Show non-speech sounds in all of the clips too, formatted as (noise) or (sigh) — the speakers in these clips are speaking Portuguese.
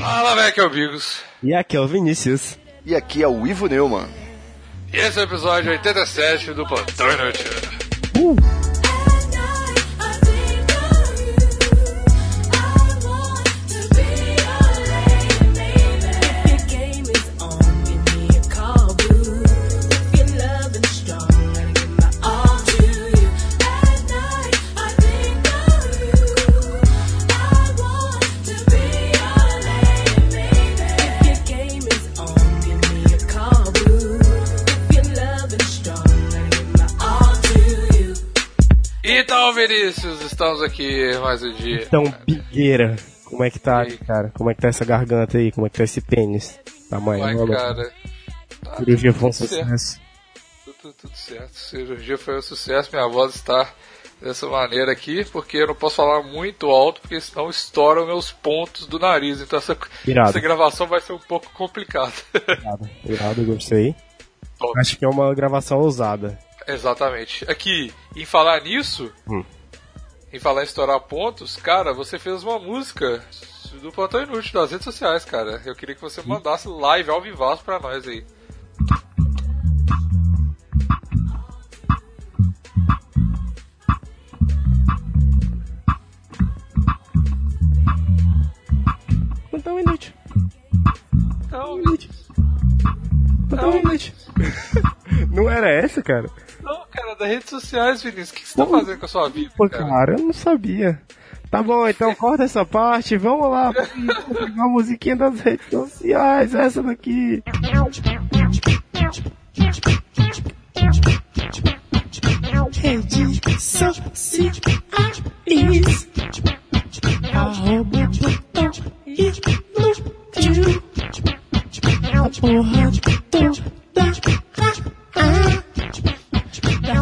Fala, velho, que é o Bigos. E aqui é o Vinícius. E aqui é o Ivo Neumann. E esse é o episódio 87 do Plantão Inútil. Então, Vinícius, estamos aqui mais um dia. Então, Bigueira, como é que tá, aí? cara? Como é que tá essa garganta aí? Como é que tá esse pênis? Tamanho, Vai, maluco. cara. Tá Cirurgia foi um sucesso. Tudo, tudo certo. Cirurgia foi um sucesso. Minha voz está dessa maneira aqui, porque eu não posso falar muito alto, porque senão estouram meus pontos do nariz. Então essa, essa gravação vai ser um pouco complicada. Irado, irado, gostei. Top. Acho que é uma gravação ousada. Exatamente. Aqui, em falar nisso, Hum. Em falar em estourar pontos, cara, você fez uma música do Plantão Inútil das redes sociais, cara. Eu queria que você mandasse live ao vivaço pra nós aí. Então, inútil. Não, Então, inútil. (laughs) Não era essa, cara? Das redes sociais, Vinícius. O que que você tá fazendo com a sua vida, Pô, cara? cara, eu não sabia. Tá bom, então corta essa parte, vamos lá, pegar uma musiquinha das redes sociais, essa daqui. Redes sociais. Arroba plantão inútil. A porra toda.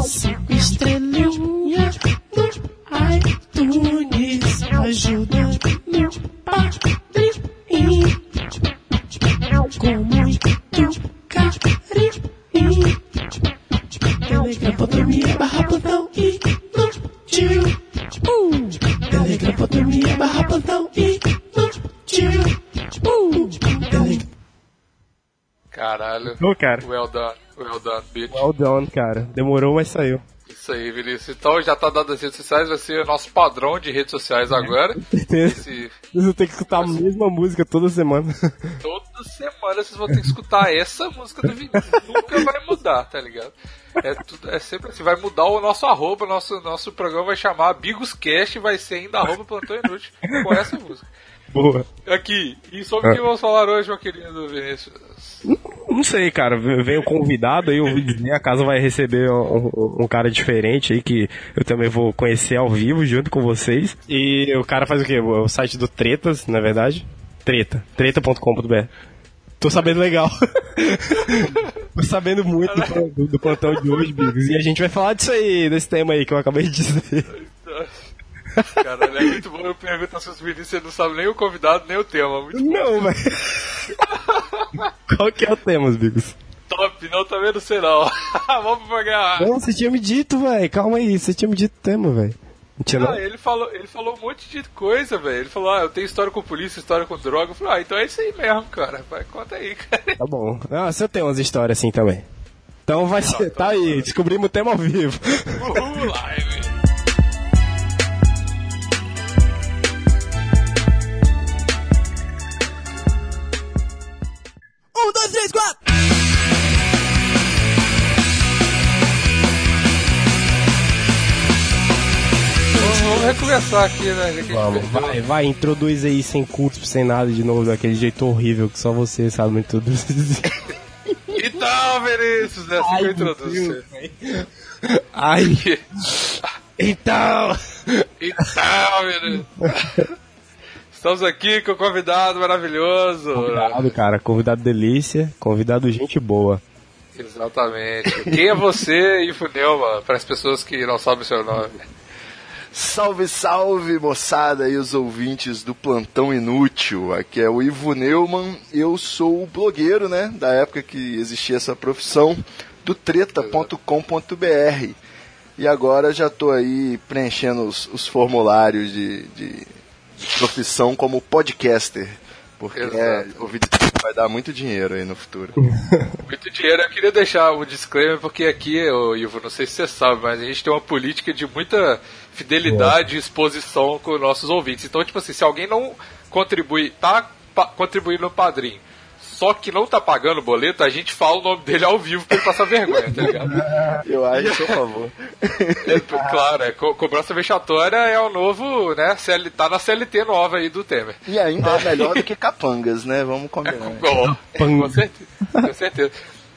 Cinco estrelinhas no iTunes. Ajuda no padrinho. Com muito carinho. Telegram.me barra plantão inútil. Uh, Telegram.me barra plantão inútil. Uh, Telegram. Caralho. Ô, cara, Well done, well done, bitch. well done, cara. Demorou, mas saiu. Isso aí, Vinícius. Então já tá dado as redes sociais, vai ser o nosso padrão de redes sociais agora. Esse, Vocês vão ter que escutar a mesma música toda semana. (laughs) toda semana vocês vão ter que escutar essa música do Vinícius. Nunca vai mudar, tá ligado? É, tudo, é sempre assim, vai mudar o nosso arroba, nosso, nosso programa vai chamar Bigoscast e vai ser ainda arroba plantão inútil com essa música. Boa. Aqui, e sobre o que vamos falar hoje, meu querido Vinícius? Não sei, cara. Vem o convidado aí, eu ouvi dizer, a casa vai receber um, um- um cara diferente aí que eu também vou conhecer ao vivo junto com vocês. E o cara faz o quê? O site do Tretas, na verdade? Treta. Treta.com.br. Tô sabendo legal. (laughs) Tô sabendo muito do, do- do plantão de hoje, Bigos. E a gente vai falar disso aí, desse tema aí que eu acabei de dizer. Caralho, é muito bom eu perguntar se os Vinícius ele não sabe nem o convidado, nem o tema. Muito Não, velho. (laughs) Qual que é o tema, Bigos? top, não também não sei não. (laughs) Vamos pagar. Não, você tinha me dito, velho. Calma aí, você tinha me dito o tema, velho. Não tinha não? Ah, ele falou, ele falou um monte de coisa, velho. Ele falou, ah, eu tenho história com polícia, história com droga. Eu falei, ah, então é isso aí mesmo, cara. Vai, conta aí, cara. Tá bom. Ah, você tem umas histórias assim também. Então vai ser. Tá aí, descobrimos o tema ao vivo. Uhul, live. Recomeçar aqui, né? Vamos, vai, vai, introduz aí sem curso, sem nada de novo, daquele jeito horrível que só você sabe introduzir. (laughs) Então, Vinícius, né? Assim que eu introduzo. Ai, então. Então, Vinícius. Estamos aqui com o convidado maravilhoso. Convidado, cara, convidado delícia, convidado gente boa. Exatamente. Quem é você, Neumann, para as pessoas que não sabem o seu nome? Salve, salve, moçada e os ouvintes do Plantão Inútil. Aqui é o Ivo Neumann. Eu sou o blogueiro, né, da época que existia essa profissão, do treta.com.br. E agora já tô aí preenchendo os, os formulários de, de profissão como podcaster. Porque é, o vídeo vai dar muito dinheiro aí no futuro. Muito dinheiro. Eu queria deixar um disclaimer, porque aqui, Ivo, não sei se você sabe, mas a gente tem uma política de muita fidelidade e exposição com nossos ouvintes. Então, tipo assim, se alguém não contribui, tá pa- contribuindo no padrinho, só que não tá pagando o boleto, a gente fala o nome dele ao vivo pra ele passar vergonha, tá ligado? (laughs) Eu acho, por favor. É, claro, é, co cobrança vexatória é o novo, né? CL, tá na CLT nova aí do Temer. E ainda é melhor do que capangas, né? Vamos combinar. (laughs) Ó, com certeza, com certeza.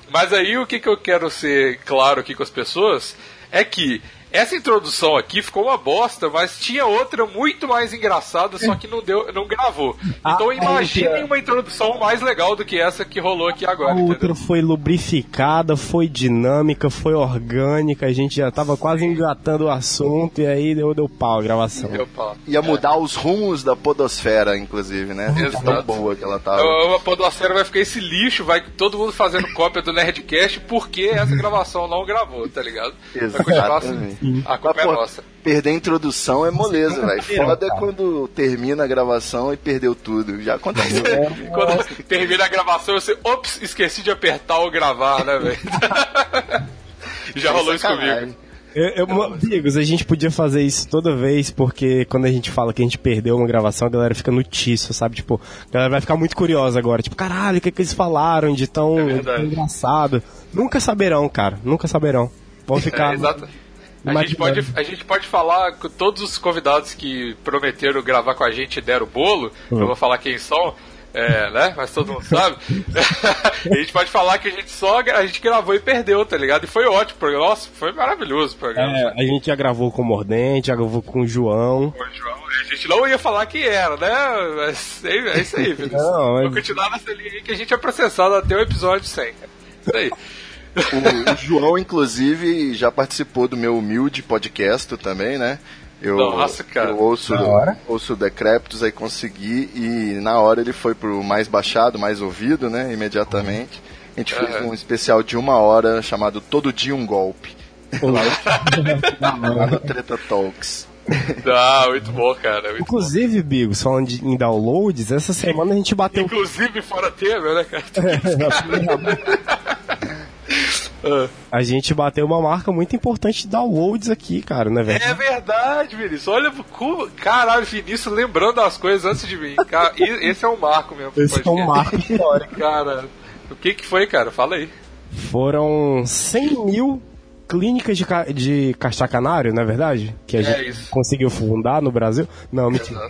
Mas aí o que, que eu quero ser claro aqui com as pessoas é que essa introdução aqui ficou uma bosta, mas tinha outra muito mais engraçada, só que não deu, não gravou. Então Ah, imaginem é. uma introdução mais legal do que essa que rolou aqui agora, A outra entendeu? foi lubrificada, foi dinâmica, foi orgânica, a gente já tava quase engatando o assunto e aí deu, deu pau a gravação. Deu pau. Ia mudar os rumos da podosfera, inclusive, né? De Tão Exato. boa que ela tava. A a podosfera vai ficar esse lixo, vai todo mundo fazendo cópia do Nerdcast porque essa gravação não gravou, tá ligado? Vai continuar assim. Exatamente. A culpa Mas, é nossa. Perder a introdução é moleza, velho. Foda é quando termina a gravação e perdeu tudo. Já aconteceu. Quando termina a gravação, você, ops, esqueci de apertar ou gravar, né, velho? (laughs) Já rolou isso Sacanagem. comigo. Eu, eu, amigos, a gente podia fazer isso toda vez, porque quando a gente fala que a gente perdeu uma gravação, a galera fica no tiço, sabe? Tipo, a galera vai ficar muito curiosa agora. Tipo, caralho, o que, que eles falaram de tão, de tão engraçado? Nunca saberão, cara. Nunca saberão. Vão (laughs) ficar. É, exato. A gente, pode, a gente pode falar com todos os convidados que prometeram gravar com a gente e deram o bolo. Hum. Eu vou falar quem são, é, né? Mas todo mundo sabe. (laughs) a gente pode falar que a gente só a gente gravou e perdeu, tá ligado? E foi ótimo. o programa. Nossa, foi maravilhoso o programa. É, a gente já gravou com o Mordente, já gravou com o João. Pô, João, A gente não ia falar que era, né? Mas é é isso aí, (laughs) Vinícius. Não, mas- Vou continuar nessa linha aí que a gente é processado até o episódio 100. Isso aí. O, o João, inclusive, já participou do meu humilde podcast também, né? Eu, Nossa, cara. eu ouço, Da hora. ouço o Decréptos, aí consegui, e na hora ele foi pro mais baixado, mais ouvido, né? Imediatamente. A gente fez um especial de uma hora chamado Todo Dia um Golpe. (laughs) Lá no Treta Talks. Ah, muito bom, cara. Muito Inclusive, Bigos, falando de, em downloads, essa semana a gente bateu. Inclusive fora Temer, né, cara? (laughs) A gente bateu uma marca muito importante de downloads aqui, cara, né, velho? É verdade, Vinícius. Olha, como- caralho, Vinícius lembrando as coisas antes de mim. Cara, (laughs) esse é um marco mesmo. Esse é um marco histórico. (laughs) Cara, o que que foi, cara? Fala aí. Foram 100 mil clínicas de, ca... de castacanário, não é verdade? Que a É gente isso. conseguiu fundar no Brasil. Não, mentira. (laughs)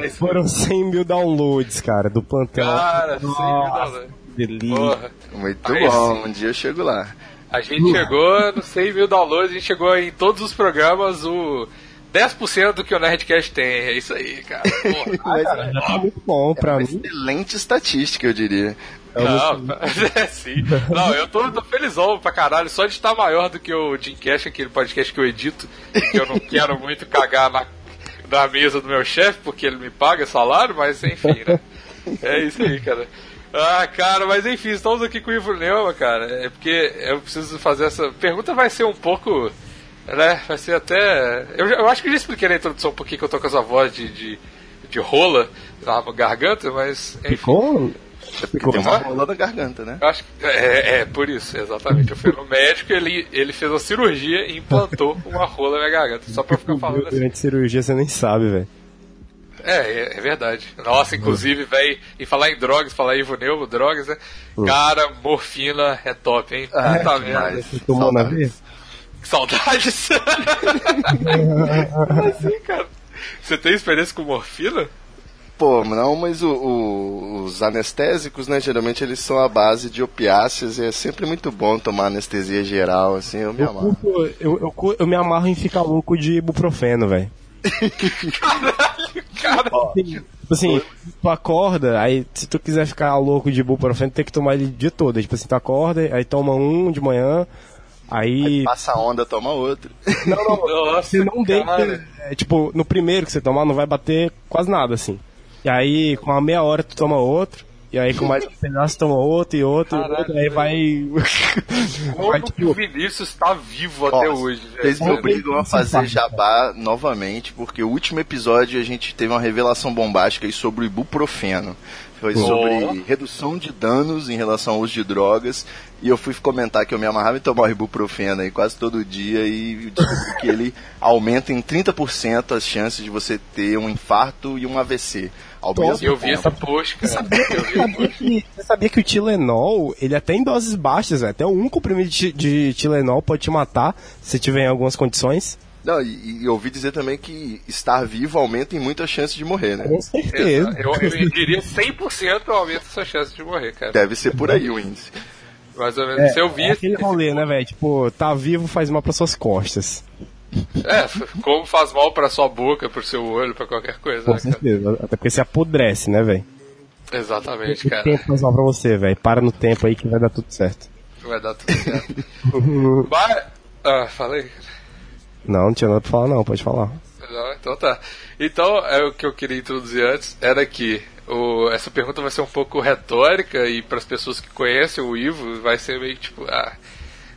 É Foram 100 mil downloads, cara, do plantão. Cara, sem Nossa, dúvida. Que delícia. Porra. Muito Aí bom, sim. um dia eu chego lá. A gente chegou no 100 mil downloads, a gente chegou em todos os programas o 10% do que o Nerdcast tem. É isso aí, cara. Porra. (laughs) Mas Já tá muito bom pra uma mim. excelente estatística, eu diria. Não, (laughs) é sim. Não, eu tô, tô felizão pra caralho, só de estar maior do que o Jim Cash, aquele podcast que eu edito, que eu não (laughs) quero muito cagar na, na mesa do meu chefe, porque ele me paga salário, mas enfim, né? É isso aí, cara. Ah, cara, mas enfim, estamos aqui com o Ivo Neumann, cara. É porque eu preciso fazer essa. Pergunta vai ser um pouco. Né? Vai ser até. Eu, eu acho que eu já expliquei na introdução por que que eu tô com essa voz de, de, de rola na garganta, mas. Enfim. Ficou? É porque tem uma rola na garganta, né? Eu acho que é, é, por isso, exatamente. Eu fui no médico, ele, ele fez uma cirurgia e implantou uma rola na minha garganta, só pra ficar falando assim. Durante cirurgia você nem sabe, velho. É, é, é verdade. Nossa, inclusive, velho, e falar em drogas, falar em Ivoneu, drogas, né? Cara, morfina é top, hein? Ah, Puta demais. merda. Você tomou na vez? Que saudades! (laughs) Como assim, cara? Você tem experiência com morfina? Pô, não, mas o- o- os anestésicos, né, geralmente eles são a base de opiáceos e é sempre muito bom tomar anestesia geral, assim, eu me Eu, amarro. curto- eu, eu, eu me amarro em ficar louco de ibuprofeno, velho. Cara, Tipo assim, tu acorda, aí se tu quiser ficar louco de ibuprofeno, tem que tomar ele o dia todo. Tipo assim, tu acorda, aí toma um de manhã, Aí. Passa a onda, toma outra. Não, não, (laughs) Nossa, você não deita. é, tipo, no primeiro que você tomar, não vai bater quase nada, assim. E aí, com a meia hora, tu toma outro. E aí, com mais um pedaço, toma outro e outro e Caralho, outro. Aí vai. vai Como que o tipo. Vinícius tá vivo até Nossa, hoje, velho. Vocês me obrigam a fazer jabá novamente, porque o último episódio a gente teve uma revelação bombástica aí sobre o ibuprofeno. Foi Oh. sobre redução de danos em relação ao uso de drogas. E eu fui comentar que eu me amarrava em tomar o ibuprofeno aí quase todo dia e descobri que ele aumenta em 30% as chances de você ter um infarto e um AVC. Ao mesmo Eu vi tempo. esse post, cara. Eu vi Sabia que- Você sabia que o Tilenol, ele até em doses baixas, velho, até um comprimido de, de Tilenol pode te matar se tiver em algumas condições? Não, e, e ouvi dizer também que estar vivo aumenta em muita chance de morrer, né? Com certeza. Eu, eu diria 100% aumenta essa chance de morrer, cara. Deve ser por aí o índice. Mais ou menos. Se eu vi é aquele rolê, né, velho? Tipo, tá vivo faz mal pras suas costas. É, como faz mal pra sua boca, pro seu olho, pra qualquer coisa, Com né, cara? certeza. Até porque você apodrece, né, velho? Exatamente, O cara. tempo faz mal pra você, velho. Para no tempo aí que vai dar tudo certo. Vai dar tudo certo. (laughs) Mas... Ah, falei. Não, não tinha nada pra falar, não. Pode falar. Não, então tá. Então, é o que eu queria introduzir antes era que o, essa pergunta vai ser um pouco retórica e para as pessoas que conhecem o Ivo vai ser meio tipo. Ah,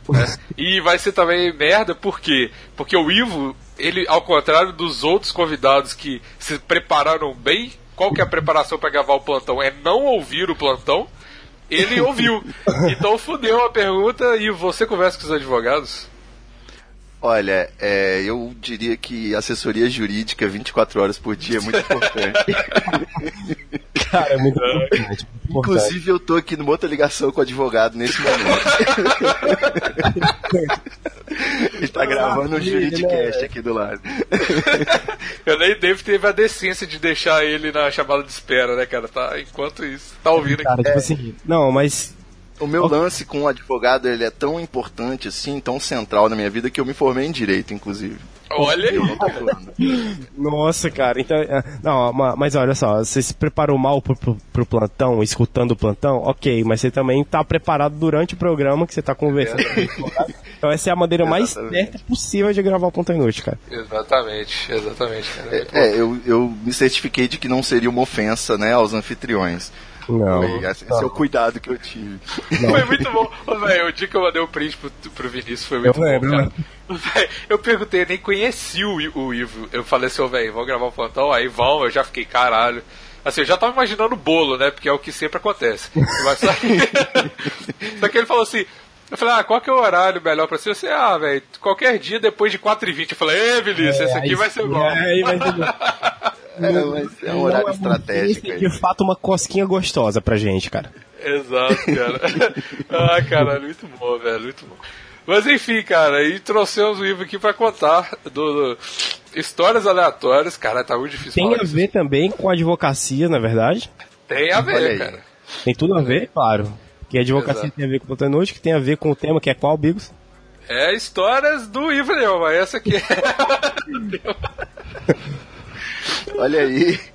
né? (laughs) E vai ser também merda, por quê? Porque o Ivo, ele, ao contrário dos outros convidados que se prepararam bem, qual que é a preparação para gravar o plantão? É não ouvir o plantão. Ele (laughs) ouviu. Então fudeu a pergunta e você conversa com os advogados? Olha, é, eu diria que assessoria jurídica 24 horas por dia é muito importante. (laughs) Cara, é muito importante. muito importante. Inclusive, eu tô aqui numa outra ligação com o advogado nesse momento. (laughs) Ele tá gravando um juridicast aqui do lado. Eu nem Dave teve a decência de deixar ele na chamada de espera, né, cara? Tá, enquanto isso, tá ouvindo aqui. Cara, tipo assim. Não, mas. O meu lance com o advogado, ele é tão importante assim, tão central na minha vida, que eu me formei em Direito, inclusive. Olha aí. Nossa, cara, então. é, Não, ma- mas olha só, você se preparou mal pro, pro, pro plantão, escutando o plantão, ok, mas você também tá preparado durante o programa que você tá conversando. advogado. Então essa é a maneira mais Exatamente. certa possível de gravar o plantão inútil, cara. Exatamente, exatamente, cara. Bom. É, eu, eu me certifiquei de que não seria uma ofensa, né, aos anfitriões. Não. Foi, esse esse é o cuidado que eu tive. Foi muito bom. Ô, velho, o dia que eu mandei o print pro, pro Vinícius foi muito Eu lembro, bom, né? cara. Véi, Eu perguntei, eu nem conheci o, o Ivo. Eu falei assim, ô, velho, vamos gravar um plantão? Aí vão, eu já fiquei, caralho. Assim, eu já tava imaginando o bolo, né? Porque é o que sempre acontece. Mas só que, (laughs) só que ele falou assim. Eu falei, ah, qual que é o horário melhor pra você? Eu falei, ah, velho, qualquer dia depois de 4h20. Eu falei, ei, Vinícius, esse aqui vai ser bom. é, aí vai ser bom. (laughs) É, mas é um horário estratégico. Esse aí. de fato uma cosquinha gostosa pra gente, cara. Exato, cara. (laughs) ah, caralho, muito bom, velho, muito bom. Mas enfim, cara, e trouxemos o Ivo aqui pra contar do, do- histórias aleatórias. Cara, tá muito difícil Tem falar a ver também com advocacia, na verdade. Tem a ver, cara. Tem tudo a ver, claro. Que a advocacia Exato. tem a ver com o inútil, que tem a ver com o tema que é qual, Bigos? É histórias do Ivo Neumann, essa aqui é. (laughs) (laughs) Olha aí. (laughs)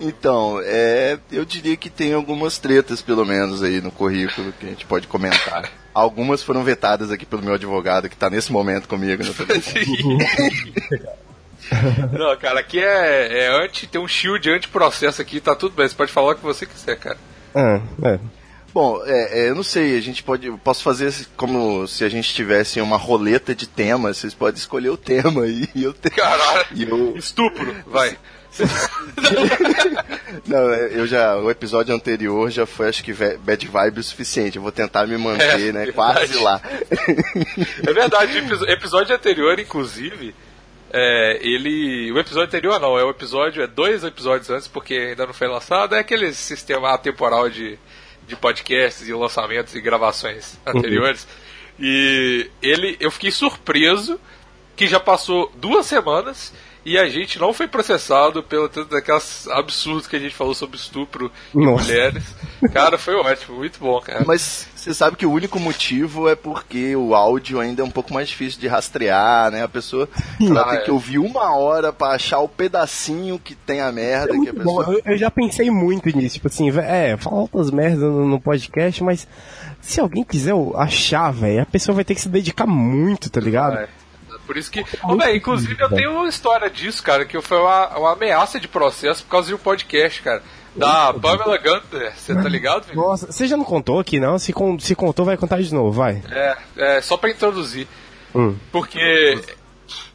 Então, é, eu diria que tem algumas tretas, pelo menos, aí no currículo que a gente pode comentar. Algumas foram vetadas aqui pelo meu advogado, que tá nesse momento comigo. Né? (laughs) Não, cara, aqui é, é anti, tem um shield anti-processo aqui, tá tudo bem. Você pode falar o que você quiser, cara. Ah, é. Bom, é, é, eu não sei, a gente pode. Posso fazer como se a gente tivesse uma roleta de temas, vocês podem escolher o tema (laughs) e eu te... Caralho, E eu, estupro, vai. (laughs) não, é, eu já. O episódio anterior já foi, acho que, bad vibe o suficiente. Eu vou tentar me manter, É, né? verdade. Quase lá. É verdade, o episódio anterior, inclusive, é, ele. O episódio anterior não, é o episódio, é dois episódios antes, porque ainda não foi lançado, é aquele sistema atemporal de, de podcasts e lançamentos e gravações anteriores. E ele. Eu fiquei surpreso que já passou duas semanas e a gente não foi processado pelo tanto daquelas absurdos que a gente falou sobre estupro e Nossa. mulheres. Cara, foi ótimo, muito bom, cara. Mas você sabe que o único motivo é porque o áudio ainda é um pouco mais difícil de rastrear, né? A pessoa ela Ah, tem é. que ouvir uma hora pra achar o pedacinho que tem a merda que a É Muito bom, pessoa. eu, eu já pensei muito nisso, tipo assim, é, fala outras merdas no, no podcast, mas se alguém quiser achar, velho, a pessoa vai ter que se dedicar muito, tá ligado? É. Por isso que. Ô, véi, inclusive, eu tenho uma história disso, cara, que foi uma, uma ameaça de processo por causa de um podcast, cara. Da Pamela Gunter, você tá ligado? Vitor? Nossa, você já não contou aqui, não? Se, con- se contou, vai contar de novo, vai. É, é, só pra introduzir. Hum. Porque.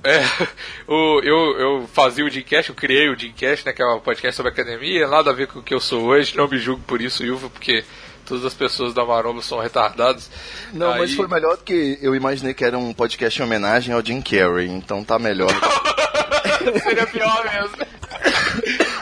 É, (laughs) o, eu, eu fazia o Dreamcast, eu criei o Dreamcast, né, que é um podcast sobre academia, nada a ver com o que eu sou hoje, não me julgo por isso, Ilva, porque todas as pessoas da Maromba são retardadas. Não, mas Aí- foi melhor do que eu imaginei que era um podcast em homenagem ao Jim Carrey, então tá melhor. (laughs) Seria pior mesmo.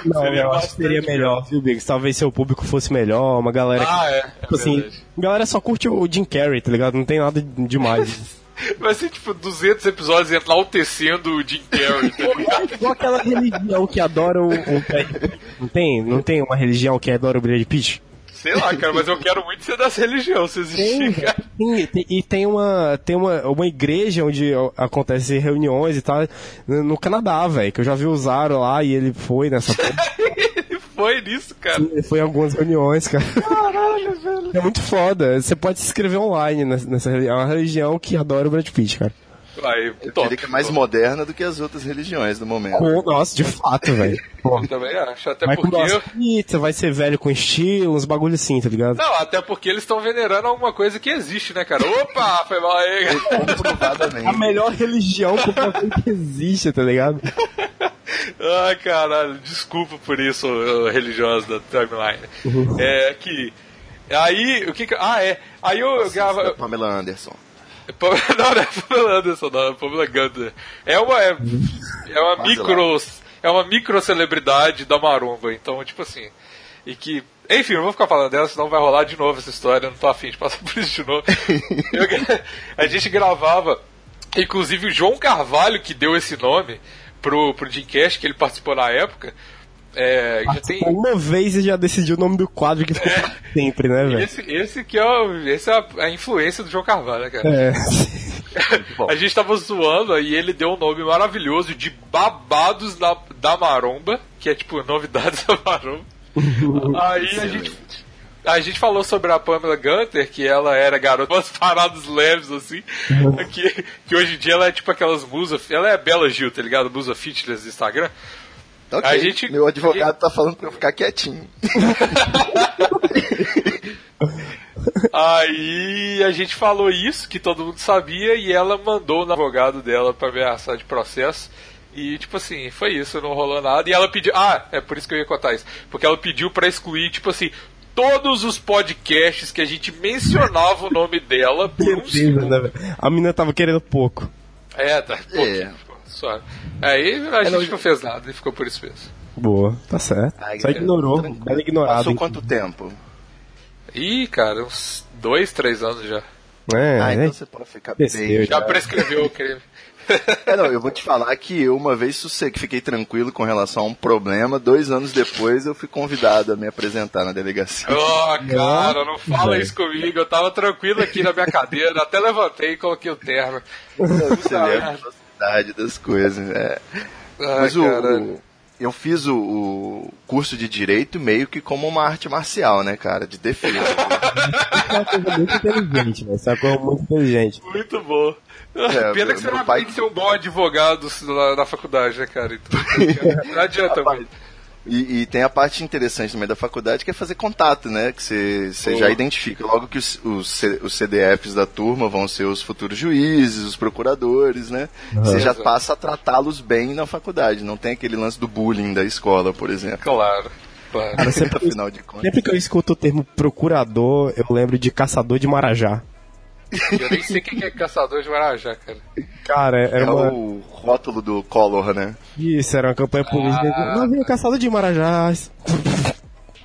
Não, Seria eu acho que seria melhor, viu, Biggs? Talvez seu público fosse melhor, uma galera que, Ah, é. é tipo assim, verdade. a galera só curte o Jim Carrey, tá ligado? Não tem nada demais. (laughs) Vai ser tipo 200 episódios enaltecendo o Jim Carrey, tá ligado? (laughs) Igual aquela religião que adora o, o Brad Pitt. Não tem, não tem uma religião que adora o Brad Pitt? Sei lá, cara, mas eu (laughs) quero muito ser dessa religião, se existir, Tem, cara. tem, tem- e tem uma tem uma, uma igreja onde acontecem reuniões e tal no Canadá, velho, que eu já vi o Zaro lá e ele foi nessa. (laughs) Ele foi nisso, cara. Ele foi em algumas reuniões, cara. Caralho, (laughs) velho. É muito foda. Você pode se inscrever online nessa, nessa religião. É uma religião que adora o Brad Pitt, cara. Aí, Eu top. diria que é mais moderna do que as outras religiões do momento. Com- Nossa, de fato, velho. (laughs) Também acho, até Vai porque... umas pizza, vai ser velho com estilo, uns bagulho assim, tá ligado? Não, até porque eles estão venerando alguma coisa que existe, né, cara? Opa, (laughs) foi mal aí. A melhor religião que existe, tá ligado? (laughs) Ai, caralho, desculpa por isso, ô, religiosos da timeline. É que. Aí, o que que. Ah, é. Aí eu gravo. Pamela Anderson. Não, não é Pamela (laughs) Anderson, não, é Pamela Gunter. É uma. É, é uma micro. É uma micro celebridade da Maromba, então, tipo assim. E que. Enfim, não vou ficar falando dela, senão vai rolar de novo essa história, eu não tô afim de passar (laughs) por isso de novo. Eu- a gente gravava. Inclusive o João Carvalho, que deu esse nome pro, pro Jim Cash, que ele participou na época. É, já tem, Uma vez você já decidiu o nome do quadro que ficou pra sempre, né, velho? esse, esse que é, o, esse é a, a influência do João Carvalho, né, cara? É. (laughs) A gente tava zoando e ele deu um nome maravilhoso de Babados da, da Maromba, que é tipo novidades da Maromba. (laughs) Aí a gente, a gente falou sobre a Pamela Gunter, que ela era garota, umas paradas leves assim, que, que hoje em dia ela é tipo aquelas musas, ela é a Bela Gil, tá ligado? Musa fitness do Instagram. Ok, A gente- meu advogado tá falando pra eu ficar quietinho. (laughs) Aí a gente falou isso, que todo mundo sabia, e ela mandou no advogado dela pra ameaçar de processo. E, tipo assim, foi isso, não rolou nada. E ela pediu. Ah, é por isso que eu ia contar isso. Porque ela pediu pra excluir, tipo assim, todos os podcasts que a gente mencionava o nome dela por um segundo. né, velho? A menina tava querendo pouco. É, tá. Pô, É. suave. Aí a gente não- não fez nada e ficou por isso mesmo. Boa, tá certo. Ai, Só ignorou, tranquilo. bela ignorada. Passou hein? quanto tempo? Ih, cara, uns dois, três anos já. É, ah, é. então você pode ficar Desceu, bem. Já prescreveu o crime. (laughs) É, não, eu vou te falar que eu uma vez sossego, fiquei tranquilo com relação a um problema, dois anos depois eu fui convidado a me apresentar na delegacia. Oh, cara, não fala velho. isso comigo. Eu tava tranquilo aqui na minha cadeira, até levantei e coloquei o terno. Você (laughs) lembra das coisas. É. (laughs) Ai, Mas o, eu fiz o, o curso de direito meio que como uma arte marcial, né, cara? De defesa. (laughs) é uma coisa muito inteligente, velho. Isso é uma coisa muito inteligente. Muito bom. É, Pena que você meu não pai- aprende ser um bom advogado lá na faculdade, né, cara? Então, (laughs) não adianta muito. E, e tem a parte interessante também da faculdade que é fazer contato, né? Que você já identifica logo que os, os, os CDFs da turma vão ser os futuros juízes, os procuradores, né? Você já passa a tratá-los bem na faculdade. Não tem aquele lance do bullying da escola, por exemplo. Claro. claro. Cara, (laughs) sempre, Afinal de contas. sempre que eu escuto o termo procurador, eu lembro de caçador de Marajá. Eu nem sei quem que é caçador de Marajá, cara. Cara, era É uma. o rótulo do Collor, né? Isso, era uma campanha política. Ah. Não havia caçador de Marajás.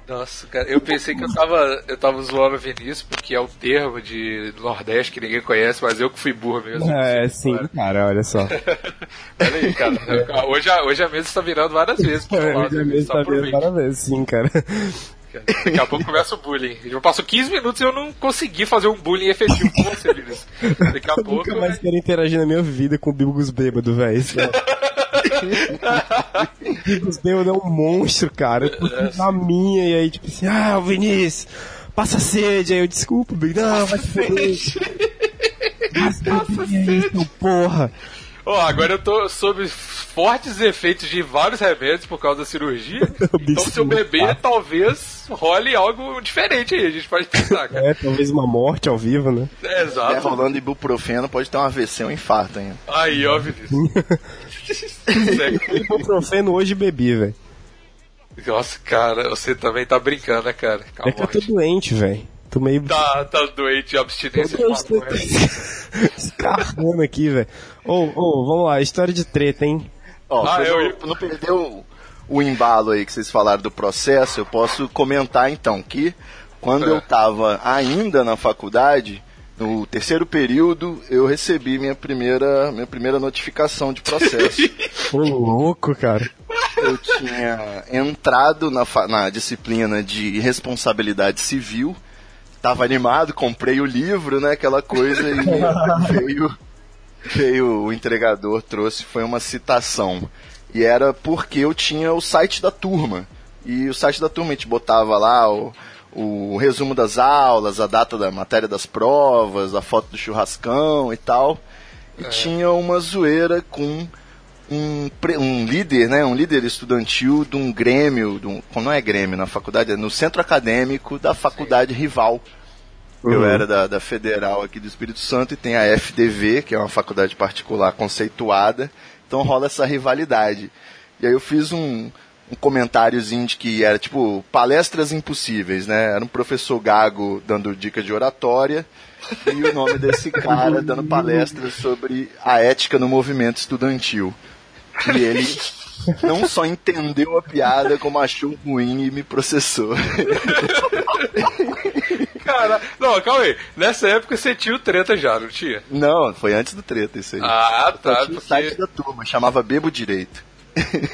Nossa, cara, eu pensei que eu tava, eu tava zoando o Vinícius, porque é um termo de Nordeste que ninguém conhece, mas eu que fui burro mesmo. É, sim, cara, olha só. (laughs) Olha aí, cara. Hoje, a- hoje a mesa está virando várias vezes. pro seu lado, (laughs) Hoje a mesa só tá vendo aproveite. parabéns, sim, cara. Daqui a pouco começa o bullying. Já passou 15 minutos e eu não consegui fazer um bullying efetivo com você, Vinícius. Daqui a Eu pouco. nunca mais quero interagir na minha vida com o (laughs) Bigos bêbado, velho. É- Bigos bêbado é um monstro, cara. Eu tô na minha, e aí, tipo assim, ah, o Vinícius, passa sede. Aí eu, desculpa, Big, não, vai se foder. Passa sede, seu porra. Ó, agora eu tô sob fortes efeitos de vários remédios por causa da cirurgia. (laughs) Então, se eu beber, talvez role algo diferente aí. A gente pode pensar, cara. É, talvez uma morte ao vivo, né? É, É, exato. rolando ibuprofeno, pode ter um AVC, um infarto ainda. Aí, ó, Vinícius. (laughs) Ibuprofeno hoje bebi, velho. Nossa, cara, você também tá brincando, né, cara? Com É que eu tô doente, velho. Tô meio. Tá, tá doente, de abstinência de tô maconha. (laughs) escarrando aqui, velho. Ô, ô, vamos lá, história de treta, hein? Ó, Ah, pra eu- não, não perder o, embalo aí que vocês falaram do processo, eu posso comentar então que quando É. eu estava ainda na faculdade, no terceiro período, eu recebi minha primeira, minha primeira notificação de processo. (laughs) Ô, louco, cara. eu tinha entrado na, na disciplina de responsabilidade civil, tava animado, comprei o livro, né, aquela coisa, e (laughs) veio, veio o entregador, trouxe, foi uma citação. E era porque eu tinha o site da turma. E o site da turma a gente botava lá o, o resumo das aulas, a data da matéria das provas, a foto do churrascão e tal. E tinha uma zoeira com um, um líder, né, um líder estudantil de um grêmio, de um, não é grêmio na faculdade, é no centro acadêmico da faculdade rival. Eu Uhum. era da, da Federal aqui do Espírito Santo e tem a FDV, que é uma faculdade particular conceituada, então rola essa rivalidade. E aí eu fiz um, um comentáriozinho de que era tipo palestras impossíveis, né? Era um professor gago dando dicas de oratória e o nome desse (laughs) cara dando palestras sobre a ética no movimento estudantil. E ele não só entendeu a piada, como achou ruim e me processou. (laughs) Cara, não, calma aí. Nessa época você tinha o treta já, não tinha? Não, foi antes do treta isso aí. Ah, tá. tinha o site Porque, da turma, chamava Bebo Direito.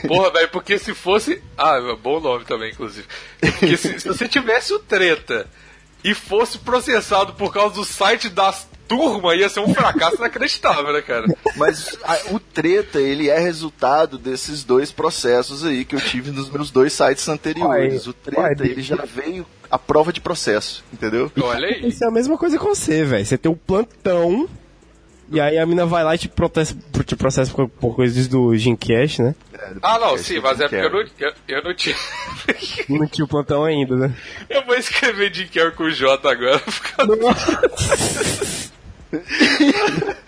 porra, (laughs) velho, porque se fosse. Ah, bom nome também, inclusive. Porque se, se você tivesse o treta e fosse processado por causa do site das turma, ia ser um fracasso inacreditável, né, cara? Mas a- o treta, ele é resultado desses dois processos aí que eu tive nos meus dois sites anteriores. Uai, o treta, uai, ele já veio a prova de processo, entendeu? Olha aí. Isso é a mesma coisa com você, velho. Você tem um plantão. E aí a mina vai lá e te processa, te processa por, por coisas do Gincast, né? Ah, não, sim, mas é porque eu não, eu, eu não tinha. (laughs) Não tinha o plantão ainda, né? Eu vou escrever Jim Carrey com o J agora. fica- (laughs)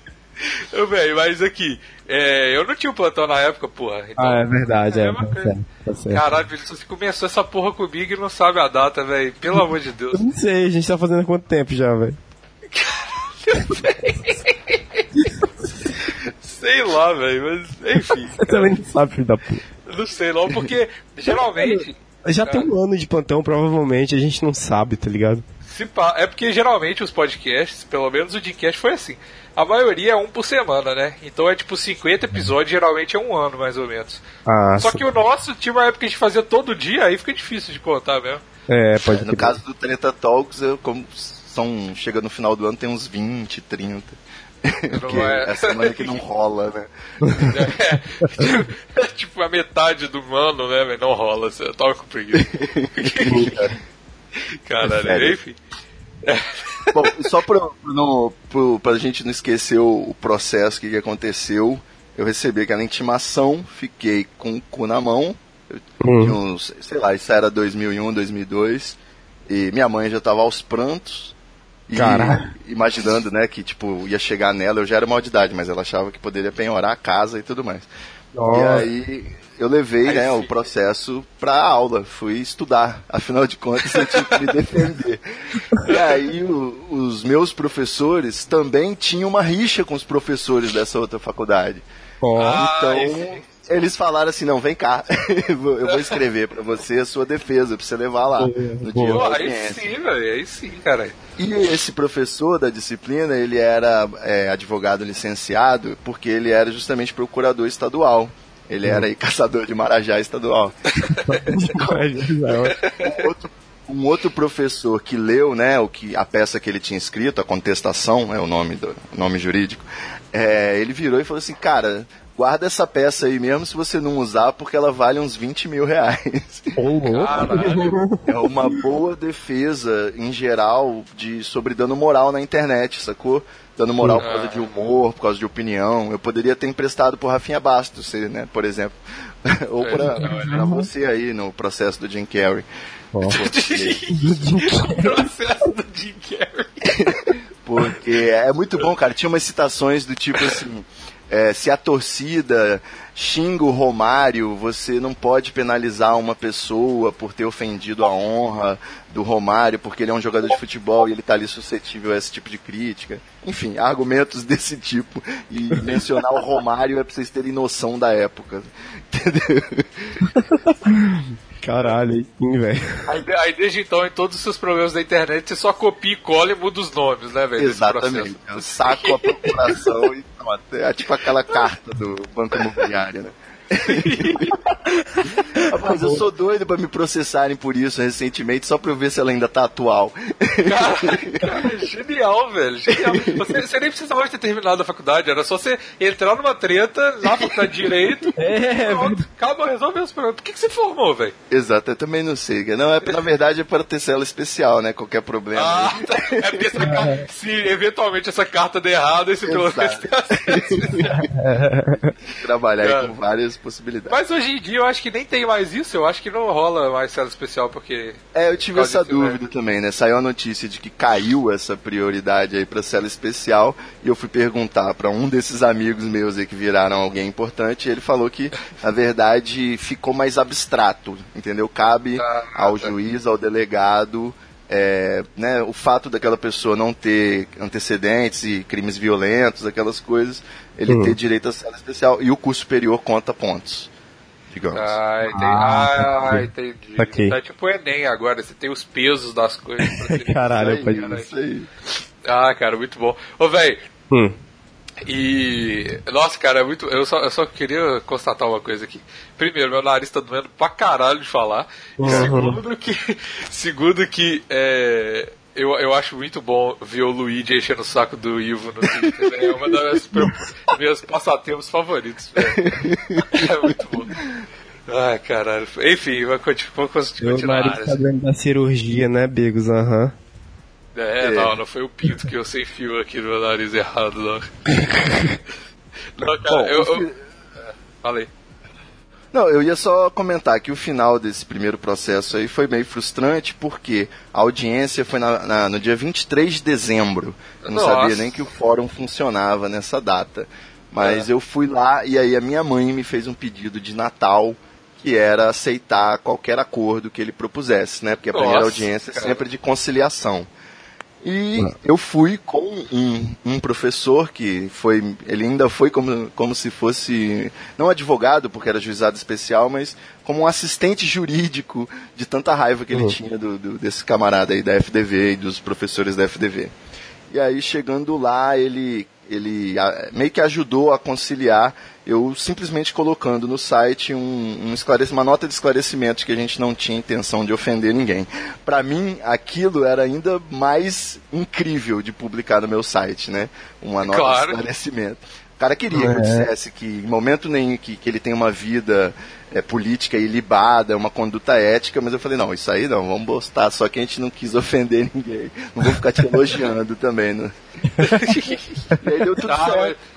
Ô, velho, mas aqui, é, eu não tinha o plantão na época, porra. Então, Ah, é verdade, é. É uma Tá certo. Caralho, você começou essa porra comigo e não sabe a data, velho. Pelo amor de Deus. Eu não sei, a gente tá fazendo há quanto tempo já, velho? (laughs) Sei lá, velho, mas enfim. (laughs) Você também não sabe, filho da puta. Eu Não sei não, porque geralmente. Já tem um ano de plantão, provavelmente, a gente não sabe, tá ligado? Se pá, é porque geralmente os podcasts, pelo menos o Dincast foi assim. A maioria é um por semana, né? Então é tipo 50 episódios, geralmente é um ano mais ou menos. Ah, Só sim. que o nosso tinha uma época que a gente fazia todo dia, aí fica difícil de contar mesmo. É, pode No crer. caso do Treta Talks, eu, como são, chega no final do ano, tem uns 20, 30. Porque é. é semana que não rola, né? (laughs) É, tipo, tipo, a metade do ano, né, velho? Não rola, você tava com preguiça. (laughs) (laughs) Caralho, Sério. enfim. (laughs) Bom, só pra, no, pro, pra gente não esquecer o, o processo que, que aconteceu, eu recebi aquela intimação, fiquei com o cu na mão, eu Uhum. tinha uns, sei lá, isso era 2001, 2002, e minha mãe já tava aos prantos, e imaginando, né, que tipo, ia chegar nela, eu já era mal de idade, mas ela achava que poderia penhorar a casa e tudo mais. E aí eu levei né, o processo pra aula, fui estudar. Afinal de contas, eu tinha que me defender. (laughs) E aí o- os meus professores também tinham uma rixa com os professores dessa outra faculdade. Ah, então esse- Eles falaram assim, não, vem cá, (laughs) eu vou escrever pra você a sua defesa, pra você levar lá no dia Pô, aí sim, velho. Aí sim, cara. E esse professor da disciplina, ele era é, advogado licenciado porque ele era justamente procurador estadual. Ele era aí caçador de marajá estadual. Um (laughs) outro, um outro professor que leu, né, o que a peça que ele tinha escrito, a contestação é o nome do nome jurídico. é, ele virou e falou assim, cara, guarda essa peça aí mesmo se você não usar, porque ela vale uns 20 mil reais. Caralho. É uma boa defesa, em geral, de sobre dano moral na internet, sacou? Dano moral por causa de humor, por causa de opinião. Eu poderia ter emprestado pro Rafinha Bastos, se, né, por exemplo. (laughs) Ou pra, pra você aí no processo do Jim Carrey. o (laughs) processo do Jim Carrey. (laughs) Porque é muito bom, cara. Tinha umas citações do tipo assim: é, se a torcida xinga o Romário, você não pode penalizar uma pessoa por ter ofendido a honra do Romário, porque ele é um jogador de futebol e ele está ali suscetível a esse tipo de crítica. Enfim, argumentos (laughs) desse tipo. E mencionar o Romário é pra vocês terem noção da época. (laughs) Entendeu? (laughs) Caralho, aí sim, velho. Aí, aí desde então, em todos os seus problemas da internet, você só copia e cola e muda os nomes, né, velho? Exatamente. Eu saco a procuração e pronto. É tipo aquela carta do Banco Imobiliário, né? (laughs) Rapaz, eu sou doido pra me processarem por isso recentemente, só pra eu ver se ela ainda tá atual. Cara, cara, (laughs) genial, velho. Genial. Você, você nem precisava ter terminado a faculdade, era só você entrar numa treta faculdade de Direito. É, pronto, calma, resolve os problemas. Por que, que você formou, velho? Exato, eu também não sei. Não, é, na verdade é para ter cela especial, né? Qualquer problema. Ah, tá. É porque essa carta, se eventualmente essa carta der errado, esse tem acesso. (laughs) Trabalhar aí Cara. com possibilidades. Mas hoje em dia eu acho que nem tem mais isso, eu acho que não rola mais cela especial, porque. É, eu tive essa né? dúvida também, né? Saiu a notícia de que caiu essa prioridade aí pra cela especial e eu fui perguntar pra um desses amigos meus aí que viraram alguém importante e ele falou que, na verdade, ficou mais abstrato, entendeu? Cabe Ah, ao tá. juiz, ao delegado, é, né, o fato daquela pessoa não ter antecedentes e crimes violentos, aquelas coisas, ele ter direito à cela especial e o curso superior conta pontos, digamos. Ah, entendi. Ah, Ah, entendi. saquei. Tá tipo o Enem agora, você tem os pesos das coisas. (laughs) Caralho, Isso aí, pode cara, isso aí. Ah, cara, muito bom. Ô, velho, Hum. E. Nossa, cara, é muito. Eu só, eu só queria constatar uma coisa aqui. Primeiro, meu nariz tá doendo pra caralho de falar. E Uhum. segundo que. (laughs) Segundo que. É, eu, eu acho muito bom ver o Luigi enchendo o saco do Ivo no Twitter. né? É uma das (laughs) minhas, meus passatempos favoritos. velho. (laughs) É muito bom. Ai, caralho. Enfim, vamos continu- vamos Meu continuar. nariz tá doendo da cirurgia, né, Bigos? Aham. É, É. não, não foi o pinto que eu sem fio aqui no meu nariz errado, não. (laughs) não, cara, Bom, eu. eu... É, Falei. Não, eu ia só comentar que o final desse primeiro processo aí foi meio frustrante porque a audiência foi na- na- no dia 23 de dezembro. Eu não Nossa. sabia nem que o fórum funcionava nessa data. Mas eu fui lá e aí a minha mãe me fez um pedido de Natal que era aceitar qualquer acordo que ele propusesse, né? Porque a primeira Nossa, audiência é cara. sempre de conciliação. E eu fui com um, um professor que foi. Ele ainda foi como, como se fosse. Não advogado, porque era juizado especial, mas como um assistente jurídico de tanta raiva que ele tinha do, do- desse camarada aí da FDV e dos professores da FDV. E aí, chegando lá, ele, ele meio que ajudou a conciliar, eu simplesmente colocando no site um, um esclarec- uma nota de esclarecimento de que a gente não tinha intenção de ofender ninguém. Para mim, aquilo era ainda mais incrível de publicar no meu site, né? Uma nota Claro. de esclarecimento. O cara queria que eu dissesse que em momento nenhum que, que ele tem uma vida é, política ilibada, uma conduta ética, mas eu falei, não, isso aí não, vamos postar, só que a gente não quis ofender ninguém. Não vou ficar te elogiando também, né? (laughs) e aí deu tudo Ah, certo.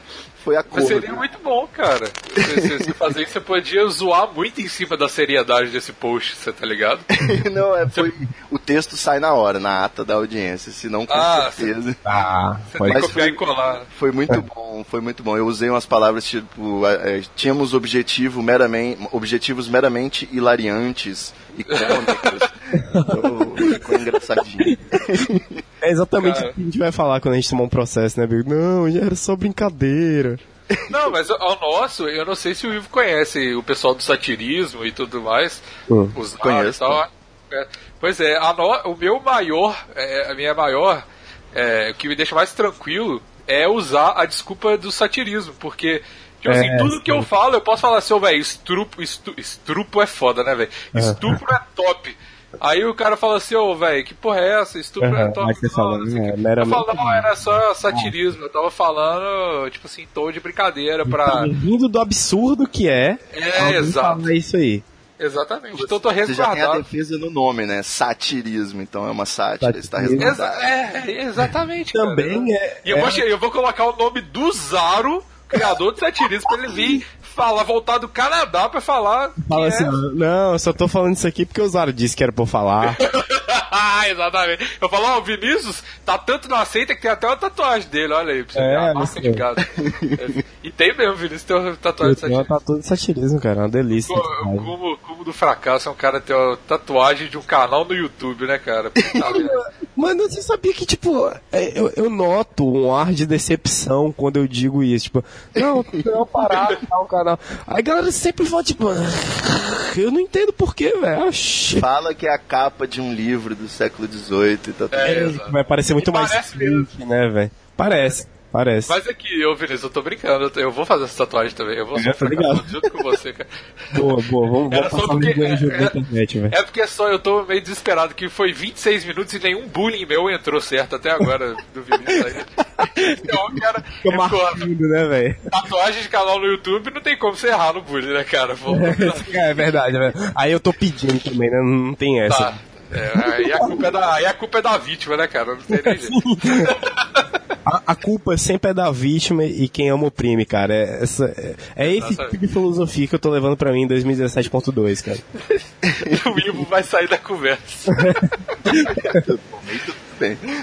Foi a Mas cor. seria muito bom, cara. Se, se, se fazer isso, você podia zoar muito em cima da seriedade desse post, você tá ligado? (laughs) não, é, foi, o texto sai na hora, na ata da audiência, senão com Ah, certeza. Ah, Você tem que Mas copiar foi- e colar. Foi muito bom, foi muito bom. Eu usei umas palavras tipo, eh, eh, tínhamos objetivo meramente, objetivos meramente hilariantes e cômicos. então, ficou engraçadinho. (laughs) É exatamente Cara. o que a gente vai falar quando a gente tomar um processo, né, Bigo? Não, já era só brincadeira. Não, mas ao nosso, eu não sei se o Ivo conhece o pessoal do satirismo e tudo mais. Hum, os conheço. e tal. É, pois é, a no- o meu maior, é, a minha maior, é, o que me deixa mais tranquilo é usar a desculpa do satirismo, porque, tipo assim, É, tudo que eu falo, eu posso falar assim, ô, velho, estrupo, estu, estrupo é foda, né, velho? Estupro é top. Aí o cara fala assim, ô, velho, que porra é essa? Estupro é Aham, top. você Não, fala, não é, Eu falo, não, era só satirismo, eu tava falando, tipo assim, em tom de brincadeira pra... Vindo do absurdo que é. É, exato. falar isso aí. Exatamente. Então eu tô Você já tem a resguardado. defesa no nome, né? Satirismo, então é uma sátira, está resguardado. Exa é, exatamente. cara. Também é. E eu, é- vou, eu vou colocar o nome do Zaro, criador do satirismo, pra ele vir falar, voltar do Canadá pra falar. Fala que assim, é... não, eu só tô falando isso aqui porque o Zaro disse que era pra eu falar. (laughs) Exatamente. Eu falo, ó, o Vinícius tá tanto na seita que tem até uma tatuagem dele, olha aí, pra você É, ver a marca de gado. É, E tem mesmo, Vinícius tem uma tatuagem de Eu uma satirismo. tatu de satirismo, cara, é uma delícia. O cubo, do fracasso é um cara tem uma tatuagem de um canal no YouTube, né, cara? Puta. (laughs) Mano, você sabia que, tipo, é, eu, eu noto um ar de decepção quando eu digo isso. Tipo, não, não parar tá, o canal. Aí a galera sempre fala, tipo, eu não entendo porquê, velho. Oxi. Fala que é a capa de um livro do século XVIII e tá tudo É. Vai parecer muito E mais parece fake, né, velho? Parece, parece. Mas aqui, ô Vinícius, eu tô brincando, eu tô- vou fazer essa tatuagem também, eu vou É, tô sofrer ligado. junto com você, cara. Boa, boa, vamos, vamos passar porque- é- na internet, velho. É porque só eu tô meio desesperado, que foi 26 minutos e nenhum bullying meu entrou certo até agora do Vinícius aí. (laughs) Então, cara, é, pô, marcando, né, velho? tatuagem de canal no YouTube não tem como você errar no bullying, né, cara? (laughs) Pô, É verdade, velho. Aí eu tô pedindo também, né? Não tem essa. tá. É, aí, a culpa é da, aí a culpa é da vítima, né, cara? Não tem nem jeito. (laughs) A, a culpa sempre é da vítima e quem ama oprime, cara. É, essa, é, é esse tipo de filosofia que eu tô levando pra mim em 2017.2, cara. (laughs) E o Ivo vai sair da conversa. (laughs)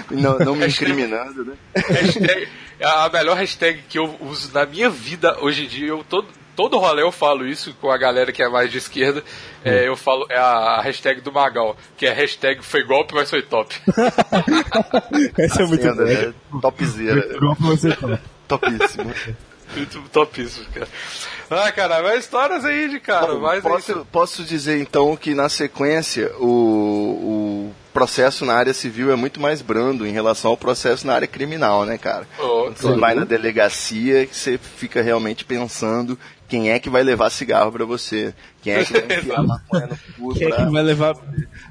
Não, não me incriminando, né? Hashtag- a melhor hashtag que eu uso na minha vida hoje em dia, eu todo, todo rolê eu falo isso com a galera que é mais de esquerda. é, eu falo, é a hashtag do Magal, que é hashtag foi golpe, mas foi top. (laughs) Essa é muito Senda, boa. né? Topzera. Igual pra você falar. Topíssimo. Muito topíssimo, cara. Ah, cara, mas histórias aí de cara, Bom, mas aí posso, posso dizer então que na sequência o, o processo na área civil é muito mais brando em relação ao processo na área criminal, né, cara? Oh, Quando você vai na delegacia, que você fica realmente pensando quem é que vai levar cigarro pra você, quem é que vai (laughs) enfiar maconha no cu Quem é pra que vai levar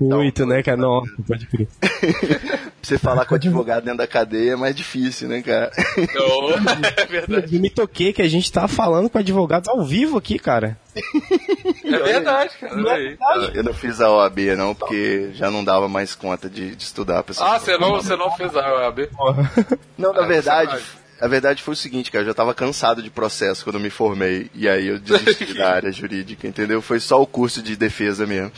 muito, né, cara? Nossa, pode crer. (laughs) você falar com o advogado dentro da cadeia é mais difícil, né, cara? Não, (laughs) é verdade. Eu me toquei que a gente tá falando com advogados ao vivo aqui, cara. É verdade, cara. olha aí. Eu não fiz a OAB não, porque já não dava mais conta de, de estudar pra Ah, você não, você não fez a OAB? Não, na Ah, verdade, sacanagem. A verdade foi o seguinte, cara, eu já tava cansado de processo quando eu me formei, e aí eu desisti da área jurídica, entendeu? Foi só o curso de defesa mesmo.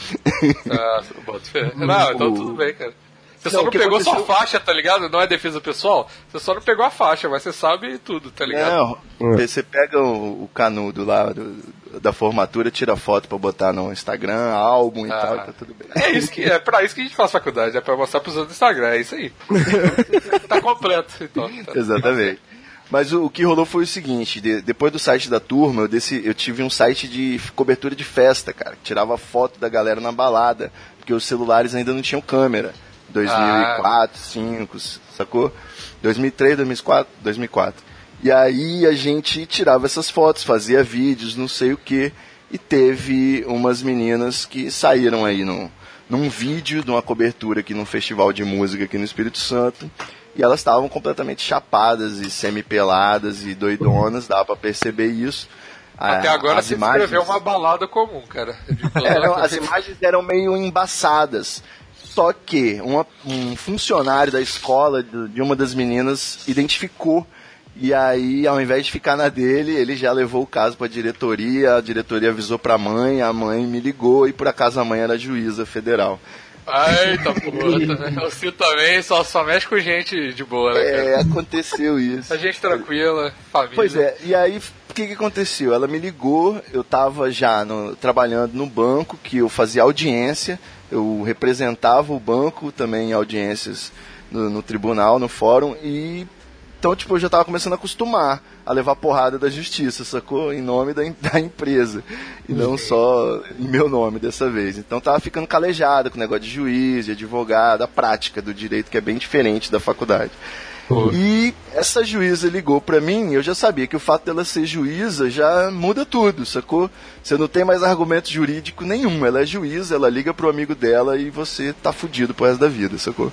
Ah, bota fé. Não, então tudo bem, cara. Você só Não, não o que pegou sua aconteceu- faixa, tá ligado? Não é defesa pessoal. Você só não pegou a faixa, mas você sabe tudo, tá ligado? Não, você pega o, o canudo lá do- da formatura, tira foto pra botar no Instagram, álbum e Ah. tal, tá tudo bem. É isso que é pra isso que a gente faz faculdade, é pra mostrar pros outros no Instagram, é isso aí. (laughs) tá completo, então. Tá. Exatamente. Mas o, o que rolou foi o seguinte, de- depois do site da turma, eu, desci- eu tive um site de cobertura de festa, cara, que tirava foto da galera na balada, porque os celulares ainda não tinham câmera. 2004, 2005, sacou? 2003, 2004, 2004. E aí a gente tirava essas fotos, fazia vídeos, não sei o que, e teve umas meninas que saíram aí no, num vídeo de uma cobertura aqui num festival de música aqui no Espírito Santo. E elas estavam completamente chapadas e semi-peladas e doidonas, dava pra perceber isso. Até Ah, agora as você imagens- descreveu uma balada comum, cara. (laughs) é, não, as imagens eram meio embaçadas. Só que uma- um funcionário da escola de uma das meninas identificou. E aí, ao invés de ficar na dele, ele já levou o caso para a diretoria. A diretoria avisou para a mãe, a mãe me ligou e por acaso a mãe era juíza federal. Eita porra, (laughs) o Ciro também só, só mexe com gente de boa, né, cara? É, aconteceu isso. A gente tranquila, família. Pois é, e aí que, que aconteceu? Ela me ligou, eu estava já no- trabalhando no banco, que eu fazia audiência, eu representava o banco também em audiências no, no tribunal, no fórum, e Então, tipo, eu já tava começando a acostumar a levar porrada da justiça, sacou? Em nome da, (laughs) da empresa. E não só em meu nome dessa vez. Então tava ficando calejada com o negócio de juiz, de advogado, a prática do direito que é bem diferente da faculdade. E essa juíza ligou pra mim, eu já sabia que o fato dela ser juíza já muda tudo, sacou? Você não tem mais argumento jurídico nenhum. Ela é juíza, ela liga pro amigo dela e você tá fudido pro resto da vida, sacou?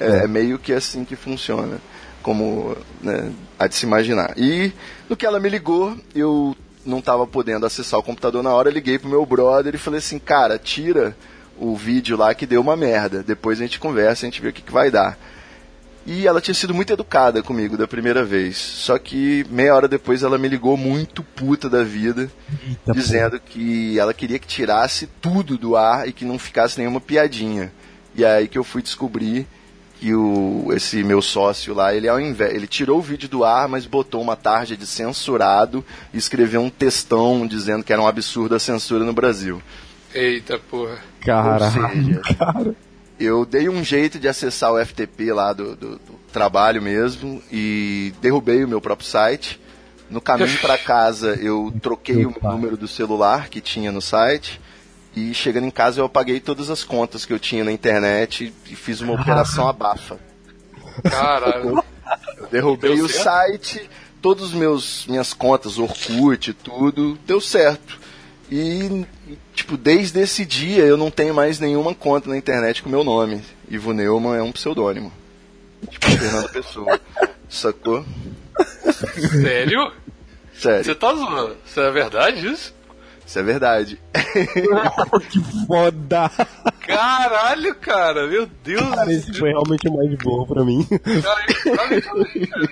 É, é meio que assim que funciona, como né, há de se imaginar. E no que ela me ligou, eu não tava podendo acessar o computador na hora, liguei pro meu brother e falei assim, cara, tira o vídeo lá que deu uma merda. Depois a gente conversa, a gente vê o que, que vai dar. E ela tinha sido muito educada comigo da primeira vez. Só que meia hora depois ela me ligou muito puta da vida, dizendo que ela queria que tirasse tudo do ar e que não ficasse nenhuma piadinha. E aí que eu fui descobrir que o, esse meu sócio lá, ele ao invés, ele tirou o vídeo do ar, mas botou uma tarja de censurado e escreveu um textão dizendo que era um absurdo a censura no Brasil. Eita porra. Ou Caralho. seja, (laughs) eu dei um jeito de acessar o FTP lá do, do- do trabalho mesmo e derrubei o meu próprio site. No caminho para casa eu troquei o número do celular que tinha no site e chegando em casa eu apaguei todas as contas que eu tinha na internet e fiz uma operação abafa. Caralho. Eu derrubei o site, todas as meus minhas contas, Orkut, tudo, deu certo. E, tipo, desde esse dia eu não tenho mais nenhuma conta na internet com meu nome. Ivo Neumann é um pseudônimo. Tipo, Fernando Pessoa. (laughs) Sacou? Sério? Sério, Você tá zoando? Isso é verdade isso? isso é verdade. (laughs) que foda. Caralho, cara, meu Deus Cara, do esse foi realmente o mais boa pra mim. Cara, olha também, cara.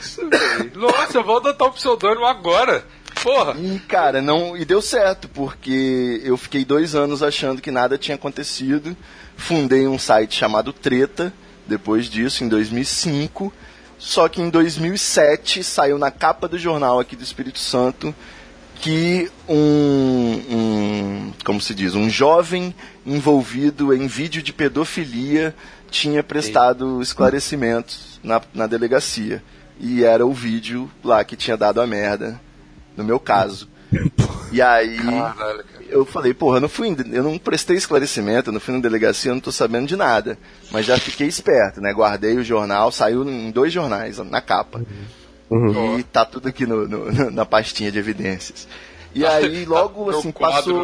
Isso, velho. Nossa, eu vou adotar o pseudônimo agora. Porra. E, cara, não. E deu certo, porque eu fiquei dois anos achando que nada tinha acontecido. Fundei um site chamado Treta, depois disso, em 2005. Só que em 2007 saiu na capa do jornal aqui do Espírito Santo que um, um como se diz, um jovem envolvido em vídeo de pedofilia tinha prestado esclarecimentos na, na delegacia. E era o vídeo lá que tinha dado a merda, no meu caso. E aí Caralho, eu falei, porra, eu não fui, eu não prestei esclarecimento, eu não fui na delegacia, eu não tô sabendo de nada. Mas já fiquei esperto, né? Guardei o jornal, saiu em dois jornais, na capa. E tá tudo aqui no, no- na pastinha de evidências. E aí, (laughs) logo assim, passou.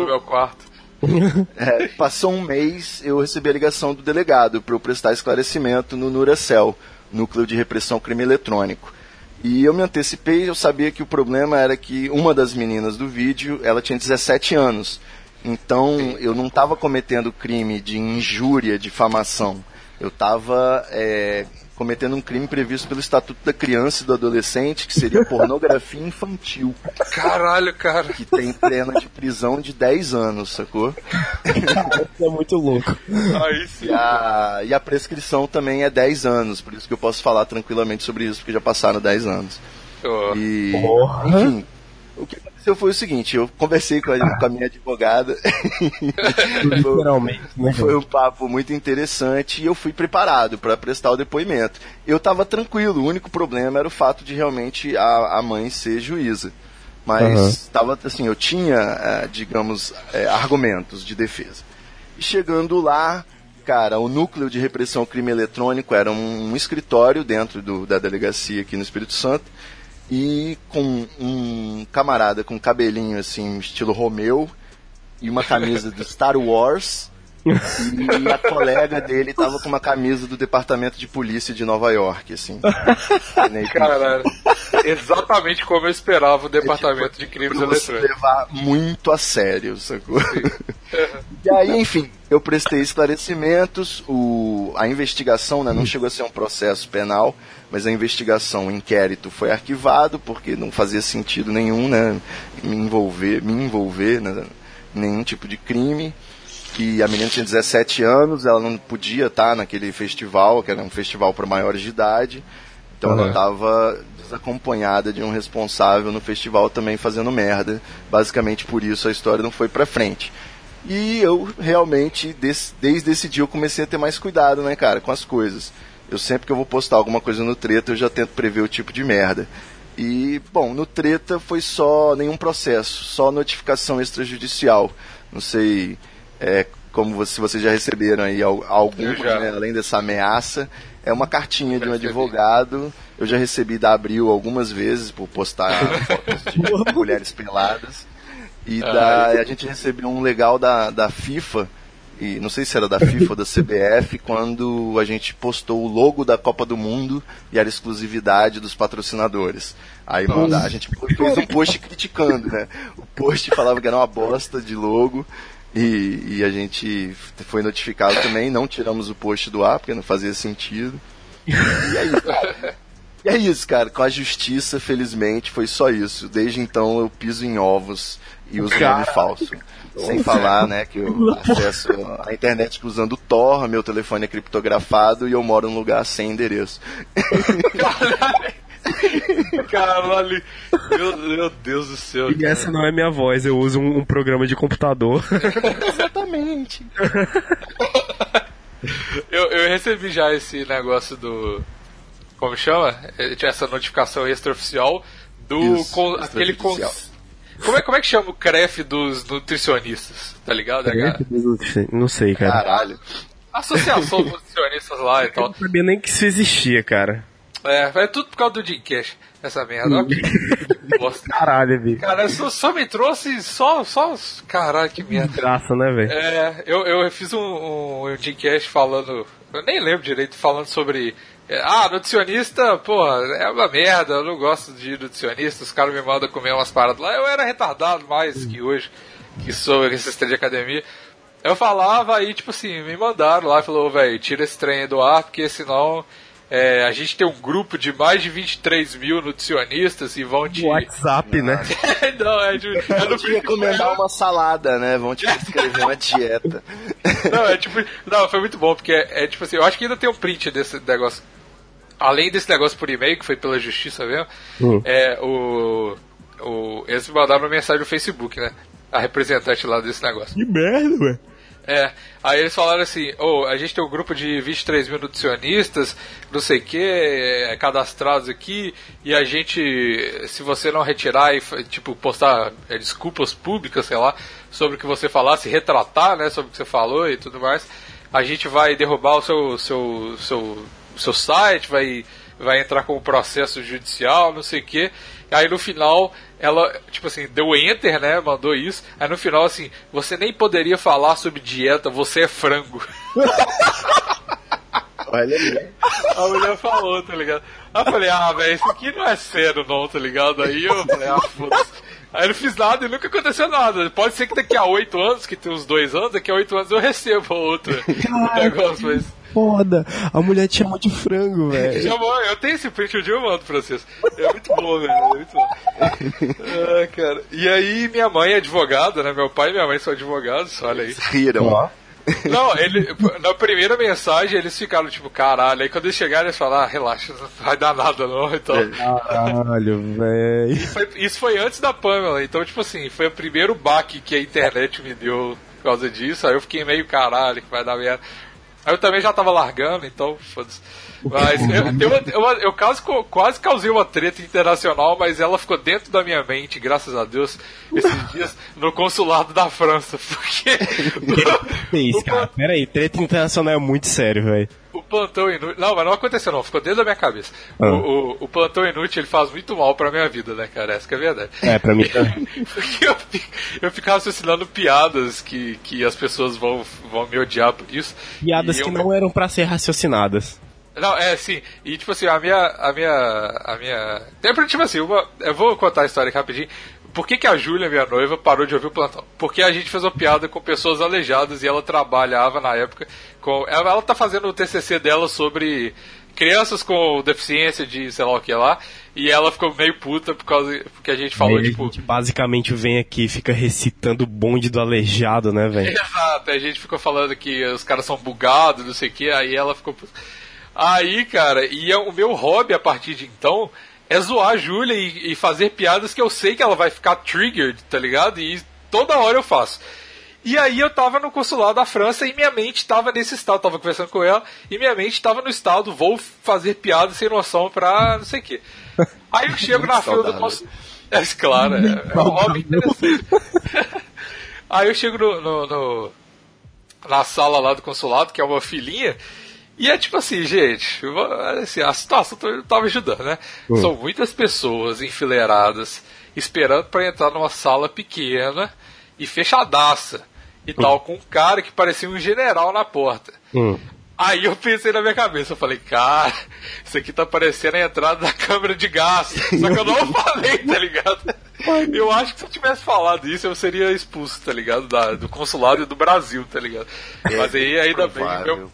(laughs) É, passou um mês, eu recebi a ligação do delegado para eu prestar esclarecimento no Nuracel, Núcleo de Repressão Crime Eletrônico. E eu me antecipei, eu sabia que o problema era que uma das meninas do vídeo, ela tinha 17 anos. Então, eu não estava cometendo crime de injúria, difamação. Eu estava cometendo um crime previsto pelo Estatuto da Criança e do Adolescente, que seria pornografia infantil, Caralho, cara. que tem pena de prisão de 10 anos, sacou? Isso é muito louco. Aí sim. E a, e a prescrição também é 10 anos, por isso que eu posso falar tranquilamente sobre isso, porque já passaram 10 anos. Ó, E, Porra. enfim, aconteceu foi o seguinte, eu conversei com a, (laughs) com a minha advogada, (laughs) Literalmente, né? foi um papo muito interessante e eu fui preparado para prestar o depoimento. Eu estava tranquilo, o único problema era o fato de realmente a, a mãe ser juíza. Mas estava assim, eu tinha, eh, digamos, eh, argumentos de defesa. E chegando lá, cara, o núcleo de repressão ao crime eletrônico era um, um escritório dentro do- da delegacia aqui no Espírito Santo e com um camarada com cabelinho assim, estilo Romeu e uma camisa do Star Wars. E a colega dele tava com uma camisa do Departamento de Polícia de Nova York, assim. Caralho. Exatamente como eu esperava o Departamento de Crimes pra você Eletrônicos. levar muito a sério, sacou? (laughs) e aí, enfim, eu prestei esclarecimentos, o, a investigação né, não chegou a ser um processo penal, mas a investigação, o inquérito foi arquivado, porque não fazia sentido nenhum, né, me envolver, me envolver né, em nenhum tipo de crime. Que a menina tinha 17 anos, ela não podia estar naquele festival, que era um festival para maiores de idade. Então ela Uhum. estava desacompanhada de um responsável no festival também fazendo merda. Basicamente por isso a história não foi pra frente. E eu realmente, des- desde esse dia, eu comecei a ter mais cuidado, né, cara, com as coisas. eu sempre que eu vou postar alguma coisa no Treta, eu já tento prever o tipo de merda. E, bom, no Treta foi só nenhum processo, só notificação extrajudicial. Não sei é, como você, se vocês já receberam aí al- alguma, Eu já. né, além dessa ameaça. É uma cartinha de um Recebi. advogado. Eu já recebi da Abril algumas vezes por postar (laughs) fotos de mulheres peladas. E da, a gente recebeu um legal da, da FIFA, e não sei se era da FIFA ou da CBF, quando a gente postou o logo da Copa do Mundo e era exclusividade dos patrocinadores. Aí manda, a gente fez um post criticando, né? O post falava que era uma bosta de logo. E, e a gente foi notificado também, não tiramos o post do ar, porque não fazia sentido. E é isso, cara. E é isso, cara. Com a justiça, felizmente, foi só isso. Desde então eu piso em ovos e uso nome falso. Sem falar, né, que eu acesso a internet usando o Tor, meu telefone é criptografado e eu moro num lugar sem endereço. Caralho, (laughs) meu, meu Deus do céu. E essa não é minha voz, eu uso um, um programa de computador. (laughs) Exatamente. (laughs) Eu, eu recebi já esse negócio do. Como chama? Eh, tinha Essa notificação extraoficial do. Isso, con- aquele. con- extraoficial. como, é, como é que chama o CREF dos nutricionistas? Tá ligado? É a Não sei, cara. Caralho. Associação dos nutricionistas lá e Eu tal. não sabia nem que isso existia, cara. É, é tudo por causa do Jim Cash, essa merda. Ó. (laughs) Caralho, bicho. Cara, só, só me trouxe só, só. Caralho, que merda. Graça, né, velho? É, eu, eu fiz um, um, um Jimcast falando, eu nem lembro direito, falando sobre. é, ah, nutricionista, porra, é uma merda, eu não gosto de nutricionista, os caras me mandam comer umas paradas lá. Eu era retardado mais que hoje, que sou assistente de academia. Eu falava aí, tipo assim, me mandaram lá, falou, velho, tira esse trem do ar, porque senão é, a gente tem um grupo de mais de 23 mil nutricionistas e vão te. WhatsApp, né? (laughs) não, é de. Eu Vou não te recomendar uma salada, né? Vão te escrever uma dieta. (laughs) Não, é tipo. Não, foi muito bom, porque é, é tipo assim, eu acho que ainda tem um print desse negócio. Além desse negócio por e-mail, que foi pela justiça mesmo, Hum. é o. o eles me mandaram uma mensagem no Facebook, né? A representante lá desse negócio. Que merda, velho. É, aí eles falaram assim, ô, a gente tem um grupo de 23 mil nutricionistas, não sei o que, é, cadastrados aqui, e a gente, se você não retirar e, tipo, postar é, desculpas públicas, sei lá, sobre o que você falasse, retratar, né, sobre o que você falou e tudo mais, a gente vai derrubar o seu, seu, seu, seu site, vai, vai entrar com um processo judicial, não sei o que. Aí no final, ela, tipo assim, deu enter, né? Mandou isso. Aí no final, assim, você nem poderia falar sobre dieta, você é frango. (laughs) Olha aí. A mulher falou, tá ligado? Aí eu falei, ah, velho, isso aqui não é sério não, tá ligado? Aí eu falei, ah, foda-se. Aí eu não fiz nada e nunca aconteceu nada. Pode ser que daqui a oito anos, que tem uns dois anos, daqui a oito anos eu receba outro (laughs) negócio, mas. Foda. A mulher te chamou de frango, velho. (laughs) Chamou, eu tenho esse print, um dia eu mando pra vocês. É muito bom, velho. É muito bom. (laughs) Ah, cara. E aí, minha mãe é advogada, né? Meu pai e minha mãe são advogados, olha aí. Riram. Não, ele, na primeira mensagem eles ficaram tipo, caralho. Aí quando eles chegaram, eles falaram, ah, relaxa, não vai dar nada não. Então, Caralho, velho. foi- isso foi antes da Pamela. Então, tipo assim, foi o primeiro baque que a internet me deu por causa disso. Aí eu fiquei meio caralho, que vai dar merda. Aí eu também já tava largando, então, foda-se. Mas eu, (laughs) uma- uma- eu quase, quase causei uma treta internacional, mas ela ficou dentro da minha mente, graças a Deus, esses (laughs) dias no consulado da França. Porque (laughs) Que isso, cara? Pera aí, treta internacional é muito sério, velho. O plantão inútil. Não, mas não aconteceu, não, ficou dentro da minha cabeça. Ah. O, o, o plantão inútil ele faz muito mal pra minha vida, né, cara? Essa que é a verdade. É, pra mim também. (laughs) Porque eu, eu ficava raciocinando piadas que, que as pessoas vão, vão me odiar por isso. Piadas que eu- não eram pra ser raciocinadas. Não, é sim. E tipo assim, a minha. A minha. A minha. Tipo assim, uma. Eu vou contar a história aqui rapidinho. Por que, que a Júlia, minha noiva, parou de ouvir o plantão? Porque a gente fez uma piada com pessoas aleijadas e ela trabalhava na época com. Ela, ela tá fazendo o TCC dela sobre crianças com deficiência de sei lá o que lá. E ela ficou meio puta por causa. Porque a gente falou, Aí tipo. a gente basicamente vem aqui e fica recitando o bonde do aleijado, né, velho? Exato, a gente ficou falando que os caras são bugados, não sei o que, aí ela ficou. Aí, cara, e é o meu hobby a partir de então é zoar a Júlia e, e fazer piadas que eu sei que ela vai ficar triggered, tá ligado? E toda hora eu faço. E aí eu tava no consulado da França e minha mente tava nesse estado, tava conversando com ela, e minha mente tava no estado, vou fazer piada sem noção pra não sei o quê. Aí eu chego na fila do. É, claro, é, é (laughs) um hobby interessante. (laughs) Aí eu chego no, no- no- na sala lá do consulado, que é uma filinha, e é tipo assim, gente, assim, a situação tá- tava ajudando, né? São muitas pessoas enfileiradas, esperando pra entrar numa sala pequena e fechadaça. E tal, com um cara que parecia um general na porta. Hum. Aí eu pensei na minha cabeça, eu falei, cara, isso aqui tá parecendo a entrada da câmera de gás. Só que eu não (laughs) falei, tá ligado? Eu acho que se eu tivesse falado isso, eu seria expulso, tá ligado? Da- do consulado do Brasil, tá ligado? Mas aí ainda bem que meu.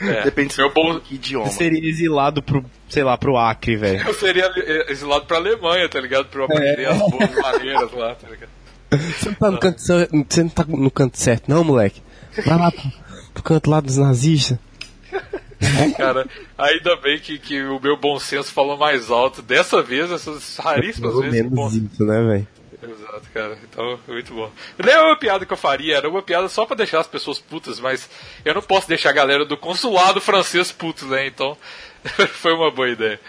É, (laughs) Depende meu bom, que idioma. Você seria exilado pro, sei lá, pro Acre, velho. eu seria eh, exilado pra Alemanha, tá ligado? Pra eu aprender as boas maneiras lá, tá ligado? (laughs) Você não tá no canto, você não tá no canto certo, não, moleque? Vai lá pro, pro canto lá dos nazistas. (laughs) Cara, ainda bem que, que o meu bom senso falou mais alto. Dessa vez, essas raríssimas Pelo vezes. o bom menos isso, né, velho? Exato, cara. Então, muito bom. Não é uma piada que eu faria, era uma piada só pra deixar as pessoas putas, mas eu não posso deixar a galera do consulado francês putos, né? Então, (laughs) foi uma boa ideia.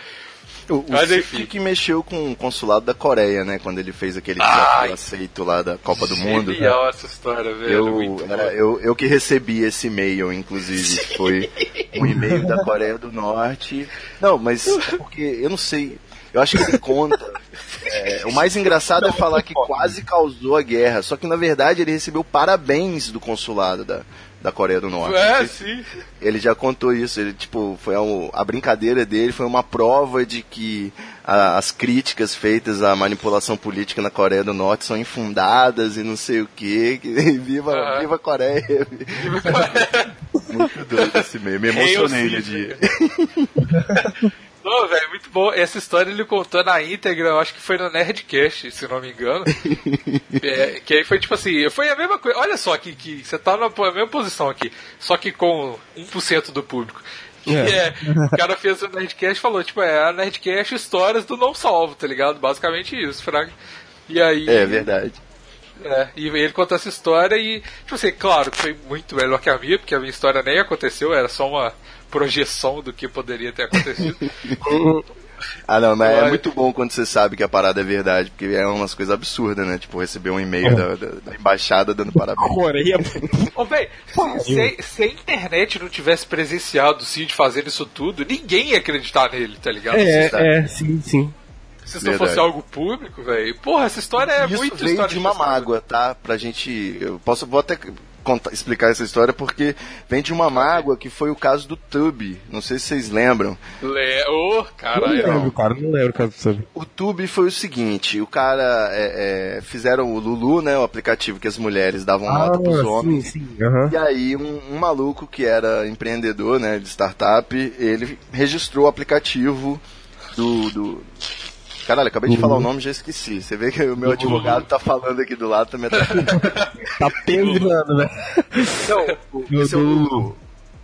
O, o Mas, enfim. que mexeu com o consulado da Coreia, né? Quando ele fez aquele Ai. aceito lá da Copa do Mundo. Genial essa história, velho. Eu, era- eu, eu que recebi esse e-mail, inclusive. (laughs) Foi um e-mail da Coreia do Norte. Não, mas é porque eu não sei. Eu acho que ele conta. É, o mais engraçado é falar que quase causou a guerra. Só que na verdade ele recebeu parabéns do consulado da, da Coreia do Norte. É, sim. Ele já contou isso, ele tipo, foi um- a brincadeira dele foi uma prova de que a- as críticas feitas à manipulação política na Coreia do Norte são infundadas e não sei o quê, que. (laughs) viva, Aham. viva a Coreia. Muito doido esse meio, me emocionei no dia. (laughs) Não, velho, muito bom. Essa história ele contou na íntegra, eu acho que foi no Nerdcast, se não me engano. (laughs) É, que aí foi tipo assim, foi a mesma coisa. Olha só que, que você tá na mesma posição aqui, só que com 1% do público. Que (laughs) é. o cara fez o Nerdcast e falou, tipo, é a Nerdcast histórias do não salvo, tá ligado? Basicamente isso, Fraga. E aí. É verdade. É, e ele contou essa história e, tipo assim, claro que foi muito melhor que a minha, porque a minha história nem aconteceu, era só uma projeção do que poderia ter acontecido. (laughs) Ah, não, mas é muito bom quando você sabe que a parada é verdade, porque é umas coisas absurdas, né? Tipo, receber um e-mail da, da- da embaixada dando parabéns. (laughs) Coreia. (laughs) Ô, véi, se, se a internet não tivesse presenciado o Cid fazendo isso tudo, ninguém ia acreditar nele, tá ligado? É, é, sim, sim. Se isso não Verdade. fosse algo público, velho. Porra, essa história é Isso muito veio história de uma mágoa, tá? Pra gente. Eu posso vou até contar- explicar essa história porque vem de uma mágoa que foi o caso do Tube. Não sei se vocês lembram. Le... Ô, Não caralho. lembro, cara, não lembro, cara, sabe? O Tube foi o seguinte: o cara é, é, fizeram o Lulu, né? O aplicativo que as mulheres davam nota pros homens. sim, sim. aham. E aí um, um maluco que era empreendedor, né, de startup, ele registrou o aplicativo do, do... Caralho, acabei de falar o nome e já esqueci. Você vê que o meu advogado tá falando aqui do lado também. Tá... (laughs) Tá pendurando, né? Não, o- esse é o.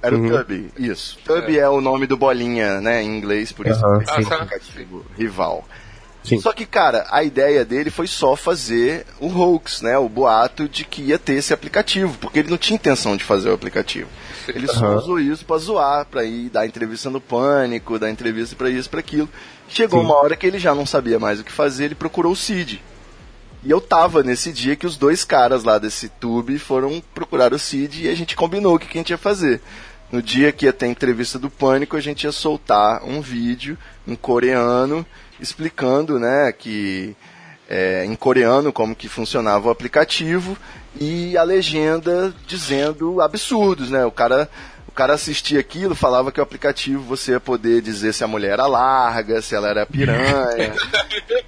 Era o Tubby, isso. Tubby é. o nome do bolinha, né, em inglês, por isso Aham, que é aplicativo rival. Sim. Só que, cara, a ideia dele foi só fazer o hoax, né? O boato de que ia ter esse aplicativo, porque ele não tinha intenção de fazer o aplicativo. Ele só Aham. usou isso pra zoar, pra ir dar entrevista no pânico, dar entrevista pra isso, pra aquilo. Chegou uma hora que ele já não sabia mais o que fazer, ele procurou o Cid. E eu tava nesse dia que os dois caras lá desse tube foram procurar o Cid e a gente combinou o que que a gente ia fazer. No dia que ia ter a entrevista do Pânico, a gente ia soltar um vídeo em coreano explicando, né, que é, em coreano como que funcionava o aplicativo e a legenda dizendo absurdos, né? O cara cara assistia aquilo, falava que o aplicativo você ia poder dizer se a mulher era larga, se ela era piranha. (laughs)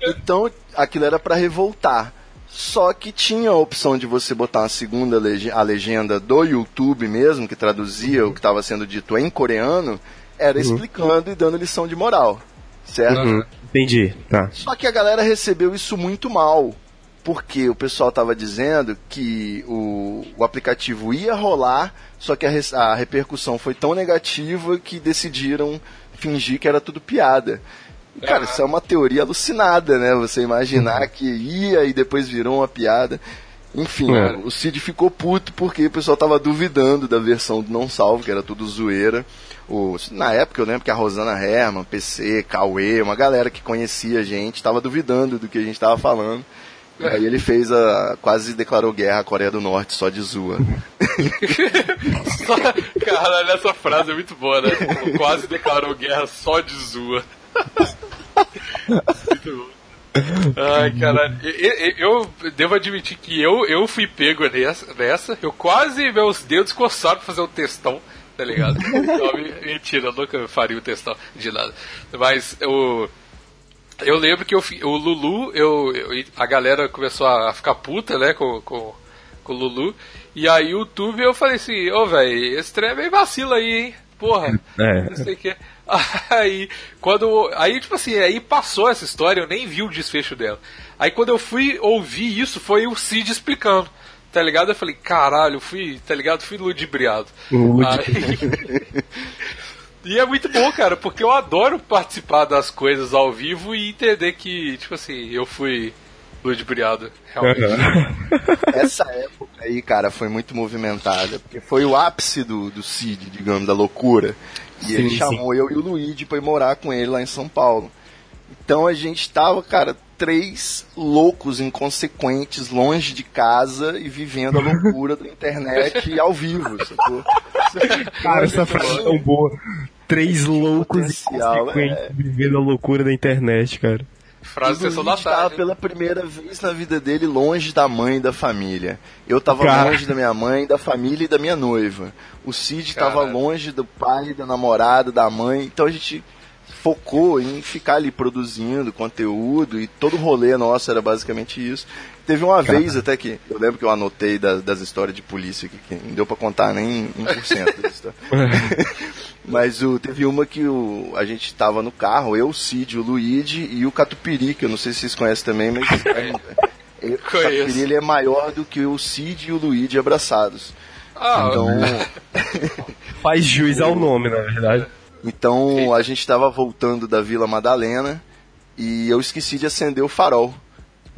Então, aquilo era para revoltar. Só que tinha a opção de você botar uma segunda lege- a legenda do YouTube mesmo, que traduzia o que estava sendo dito em coreano, era explicando e dando lição de moral. Certo? Uhum. Entendi, tá. Só que a galera recebeu isso muito mal. Porque o pessoal estava dizendo que o, o aplicativo ia rolar, só que a, res- a repercussão foi tão negativa que decidiram fingir que era tudo piada. E, cara, isso é uma teoria alucinada, né? Você imaginar que ia e depois virou uma piada. Enfim, É. o Cid ficou puto porque o pessoal tava duvidando da versão do Não Salvo, que era tudo zoeira. O, na época eu lembro que a Rosana Herman, PC, Cauê, uma galera que conhecia a gente, tava duvidando do que a gente tava falando. Aí ele fez a. quase declarou guerra à Coreia do Norte só de zoa. Só- (laughs) Caralho, essa frase é muito boa, né? Quase declarou guerra só de zoa. Muito bom. Ai, caralho. E- e- Eu, devo admitir que eu, eu fui pego nessa, nessa. Eu quase, meus dedos coçaram pra fazer um textão, tá ligado? (laughs) Não, me- mentira, eu nunca faria um textão de nada. Mas eu. Eu lembro que eu, o Lulu, eu, eu- a galera começou a ficar puta, né, com, com, com o Lulu. E aí o Tube eu falei assim, ô velho, esse trem é meio vacilo aí, hein? Porra. (laughs) É. Não sei o que. (laughs) Aí, quando. Aí, tipo assim, aí passou essa história, eu nem vi o desfecho dela. Aí quando eu fui ouvir isso, foi o Cid explicando. Tá ligado? Eu falei, caralho, eu fui, tá ligado? Fui ludibriado. Aí- (laughs) E é muito bom, cara, porque eu adoro participar das coisas ao vivo e entender que, tipo assim, eu fui ludibriado, realmente. (laughs) Essa época aí, cara, foi muito movimentada, porque foi o ápice do, do Cid, digamos, da loucura. E ele Sim, chamou eu e o Luigi pra ir morar com ele lá em São Paulo. Então a gente tava, cara, três loucos inconsequentes, longe de casa e vivendo a loucura da internet ao vivo, sacou? (laughs) Cara, essa frase é tão boa. Três loucos inconsequentes é. vivendo a loucura da internet, cara. Frase o sessão da tava tarde. pela primeira vez na vida dele longe da mãe e da família. Eu tava Cara. longe da minha mãe, da família e da minha noiva. O Cid tava Caralho. longe do pai, da namorada, da mãe. Então a gente focou em ficar ali produzindo conteúdo e todo o rolê nosso era basicamente isso. Teve uma vez até que eu lembro que eu anotei das, das histórias de polícia que, que não deu pra contar nem 1% das histórias. (laughs) Mas o, teve uma que o, a gente tava no carro, eu, o Cid, o Luigi e o Catupiri, que eu não sei se vocês conhecem também, mas (laughs) é, é, o. Catupiri ele é maior do que o Cid e o Luigi abraçados. Ah, Então, (laughs) Faz juiz ao nome, na verdade. Então a gente tava voltando da Vila Madalena e eu esqueci de acender o farol.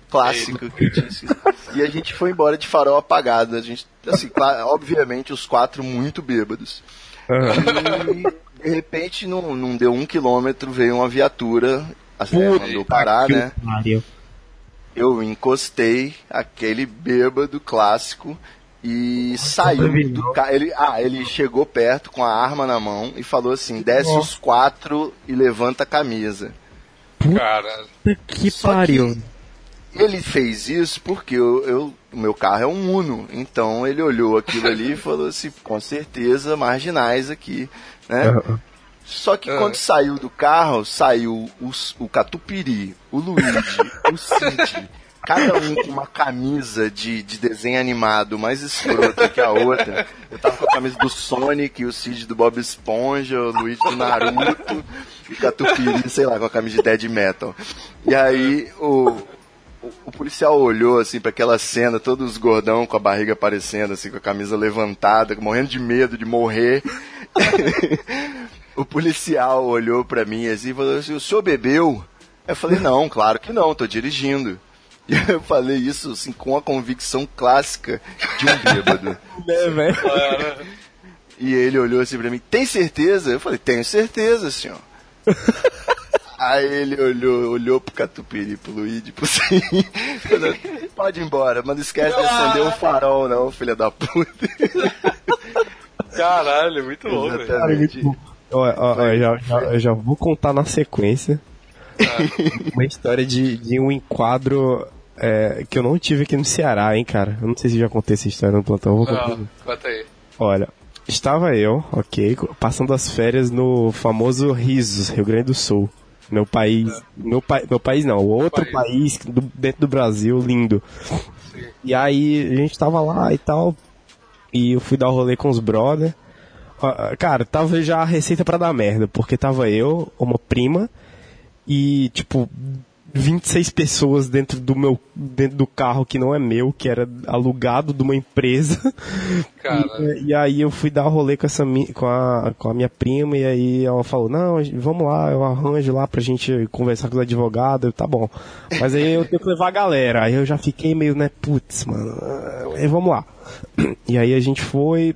Clássico. que eu tinha esquecido. E a gente foi embora de farol apagado. A gente, assim, obviamente, os quatro muito bêbados. E de repente, não, não deu um quilômetro, veio uma viatura, assim, mandou parar, né? pariu. Eu encostei aquele bêbado clássico e saiu do carro. Ele, ah, ele chegou perto com a arma na mão e falou assim: desce os quatro e levanta a camisa. cara. Que Só pariu. Ele fez isso porque eu, eu- o meu carro é um Uno, então ele olhou aquilo ali e falou assim: com certeza, marginais aqui, né? Só que quando saiu do carro, saiu os- o Catupiri, o Luigi, o Cid, (laughs) cada um com uma camisa de, de desenho animado mais escrota que a outra. Eu tava com a camisa do Sonic, o Cid do Bob Esponja, o Luigi do Naruto, e o Catupiri, sei lá, com a camisa de Dead Metal. E aí o, o, o policial olhou assim para aquela cena, todos os gordão com a barriga aparecendo, assim, com a camisa levantada, morrendo de medo de morrer. (laughs) o policial olhou para mim assim e falou assim: O senhor bebeu? Eu falei: Não, claro que não, tô dirigindo. E (laughs) eu falei isso assim, com a convicção clássica de um bêbado. (laughs) É, velho. E ele olhou assim pra mim, tem certeza? Eu falei, tenho certeza, senhor. (laughs) Aí ele olhou, olhou pro Catupiri, pro Luigi, pro Sim. falou, Pode ir embora, mas não esquece de acender o farol, não, filha da puta. Caralho, muito bom, velho. Exatamente. Ó, ó, ó, eu já, já- eu já vou contar na sequência uma história de, de um enquadro é, que eu não tive aqui no Ceará, hein, cara. Eu não sei se já contei essa história no plantão. Vou contar. Não, conta aí. Olha, estava eu, ok, passando as férias no famoso Risos, Rio Grande do Sul. Meu país. Meu, pa, meu país não, outro país, do- dentro do Brasil, lindo. E aí a gente tava lá e tal. E eu fui dar o rolê com os brother. Ah, Cara, tava já a receita pra dar merda, porque tava eu, uma prima, e tipo, 26 pessoas dentro do meu dentro do carro que não é meu, que era alugado de uma empresa. Cara. E, e aí eu fui dar um rolê com essa com a, com a minha prima e aí ela falou: "Não, vamos lá, eu arranjo lá pra gente conversar com os advogados". Eu, tá bom. Mas aí eu tenho que levar a galera. Aí eu já fiquei meio, né, putz, mano. Aí vamos lá. E aí a gente foi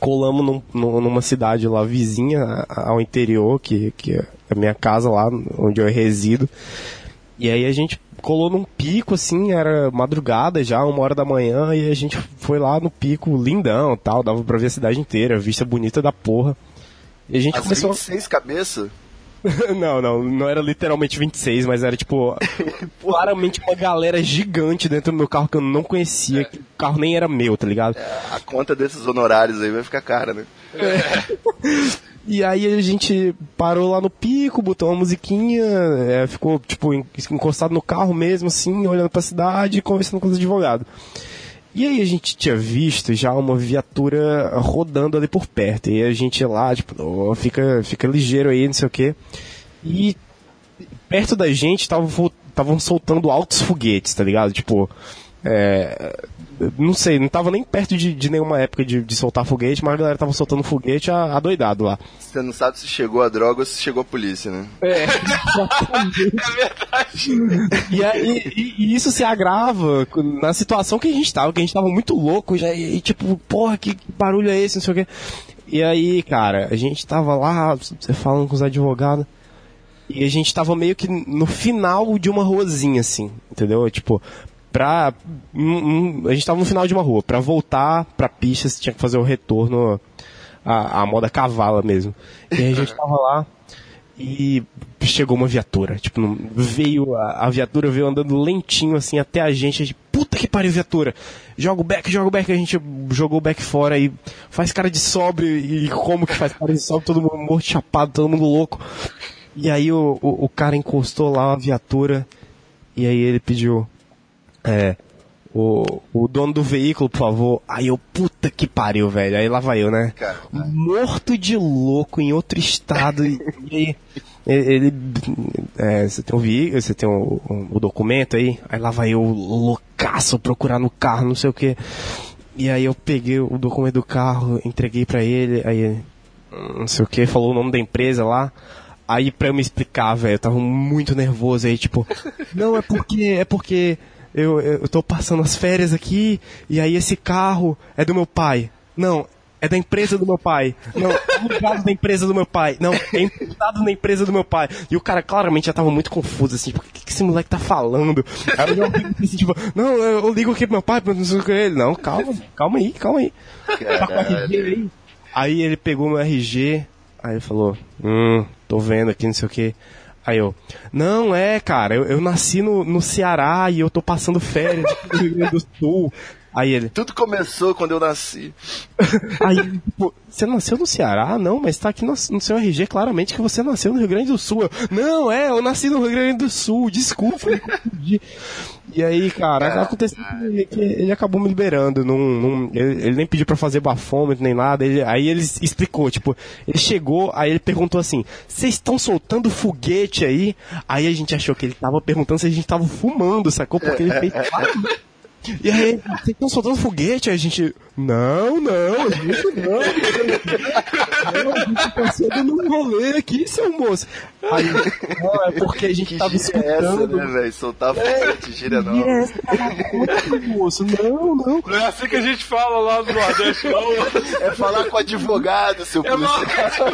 colamos num- num- numa cidade lá vizinha ao interior, que, que é a minha casa lá, onde eu resido. E aí a gente colou num pico, assim, era madrugada já, uma hora da manhã, e a gente foi lá no pico, lindão tal, dava pra ver a cidade inteira, vista bonita da porra. E a gente As começou. 26 cabeças? (laughs) não, não, não era literalmente 26, mas era tipo. (laughs) claramente uma galera gigante dentro do meu carro que eu não conhecia, que o carro nem era meu, tá ligado? A conta desses honorários aí vai ficar cara, né? (laughs) E aí a gente parou lá no pico, botou uma musiquinha, é, ficou tipo en- encostado no carro mesmo, assim, olhando pra cidade e conversando com os advogados. E aí a gente tinha visto já uma viatura rodando ali por perto. E a gente lá, tipo, "Ô, fica, fica ligeiro aí, não sei o quê. E perto da gente estavam soltando altos foguetes, tá ligado? Tipo, é, não sei, não tava nem perto de, de nenhuma época de, de soltar foguete, mas a galera tava soltando foguete a- adoidado lá. Você não sabe se chegou a droga ou se chegou a polícia, né? É, E, aí, e- e isso se agrava na situação que a gente tava, que a gente tava muito louco já, e, e, tipo, porra, que, que barulho é esse, não sei o quê. E aí, cara, a gente tava lá, você falando com os advogados, e a gente tava meio que no final de uma ruazinha, assim, entendeu? Tipo, pra. hum, hum, a gente tava no final de uma rua, pra voltar pra pista, você tinha que fazer o retorno à, à moda cavala mesmo. E a gente tava lá. E chegou uma viatura, tipo, veio, a, a viatura veio andando lentinho assim até a gente, a gente, puta que pariu viatura, joga o back, joga o back, a gente jogou o back fora e faz cara de sóbrio, e como que faz cara de sóbrio, todo mundo morto, chapado, todo mundo louco. E aí o, o, o cara encostou lá a viatura, e aí ele pediu, é, o, o dono do veículo, por favor. Aí eu, puta que pariu, velho. Aí lá vai eu, né? Cara, Morto de louco em outro estado. e, e aí, ele. é, você tem o vi, você tem o, o- o documento aí. Aí lá vai eu, loucaço, procurar no carro, não sei o que. E aí eu peguei o documento do carro, entreguei pra ele. Aí ele, não sei o que, falou o nome da empresa lá. Aí pra eu me explicar, velho, eu tava muito nervoso aí, tipo, (laughs) não, é porque, é porque eu, eu tô passando as férias aqui, e aí esse carro é do meu pai. Não, é da empresa do meu pai. Não, é alugado da empresa do meu pai. Não, é emprestado na empresa do meu pai. E o cara claramente já tava muito confuso, assim, tipo, o que, que esse moleque tá falando? Aí eu assim, tipo, não, eu ligo aqui pro meu pai, não sei o que ele. Não, calma, calma aí, calma aí. Tá? Aí ele pegou meu RG, aí ele falou, hum, tô vendo aqui, não sei o que. Aí eu, não, é, cara, eu, eu nasci no, no Ceará e eu tô passando férias no Rio Grande do Sul. Aí ele, Tudo começou quando eu nasci. aí, tipo, você nasceu no Ceará? Não, mas tá aqui no, no seu RG claramente que você nasceu no Rio Grande do Sul. Eu, não, é, eu nasci no Rio Grande do Sul, desculpa, me confundi. E aí, cara, aconteceu que, ele acabou me liberando. Não, não- ele, ele nem pediu pra fazer bafômetro nem nada. ele- aí ele explicou, tipo, ele chegou, aí ele perguntou assim: vocês estão soltando foguete aí? Aí a gente achou que ele tava perguntando se a gente tava fumando, sacou? Porque ele fez. (laughs) E aí, vocês estão soltando foguete? Aí a gente, não, não, gente não. Não, a gente tá sendo num rolê aqui, seu moço. Aí, não, é porque a gente Que tava gíria é essa, escutando. né, velho? Soltar foguete, gíria Que gíria é nova. essa, Tá moço? Não, não. Não é assim que a gente fala lá no Nordeste, não. É falar com advogado, seu É policial.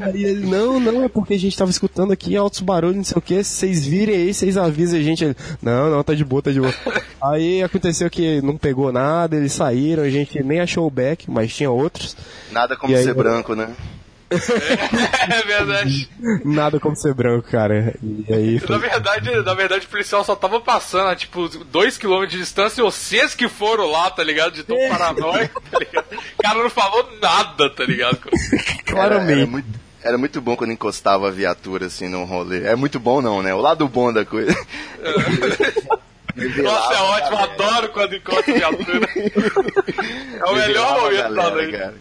Aí ele, não, não, é porque a gente tava escutando aqui altos barulhos, não sei o que, se vocês virem aí, vocês avisam a gente. Ele, não, não, tá de boa, tá de boa. Aí aconteceu que não pegou nada, eles saíram, a gente nem achou o back, mas tinha outros. Nada como aí, ser branco, né? É verdade. Nada como ser branco, cara. E aí Na foi... verdade, na verdade, o policial só tava passando a tipo 2km de distância e vocês que foram lá, tá ligado? De tão paranoico, tá ligado? O cara não falou nada, tá ligado? Era, claramente. era muito, era muito bom quando encostava a viatura assim num rolê. É muito bom não, né? O lado bom da coisa. (laughs) Nossa, é ótimo, adoro quando encontra viatura. É o melhor Revelava a momento da galera, noite.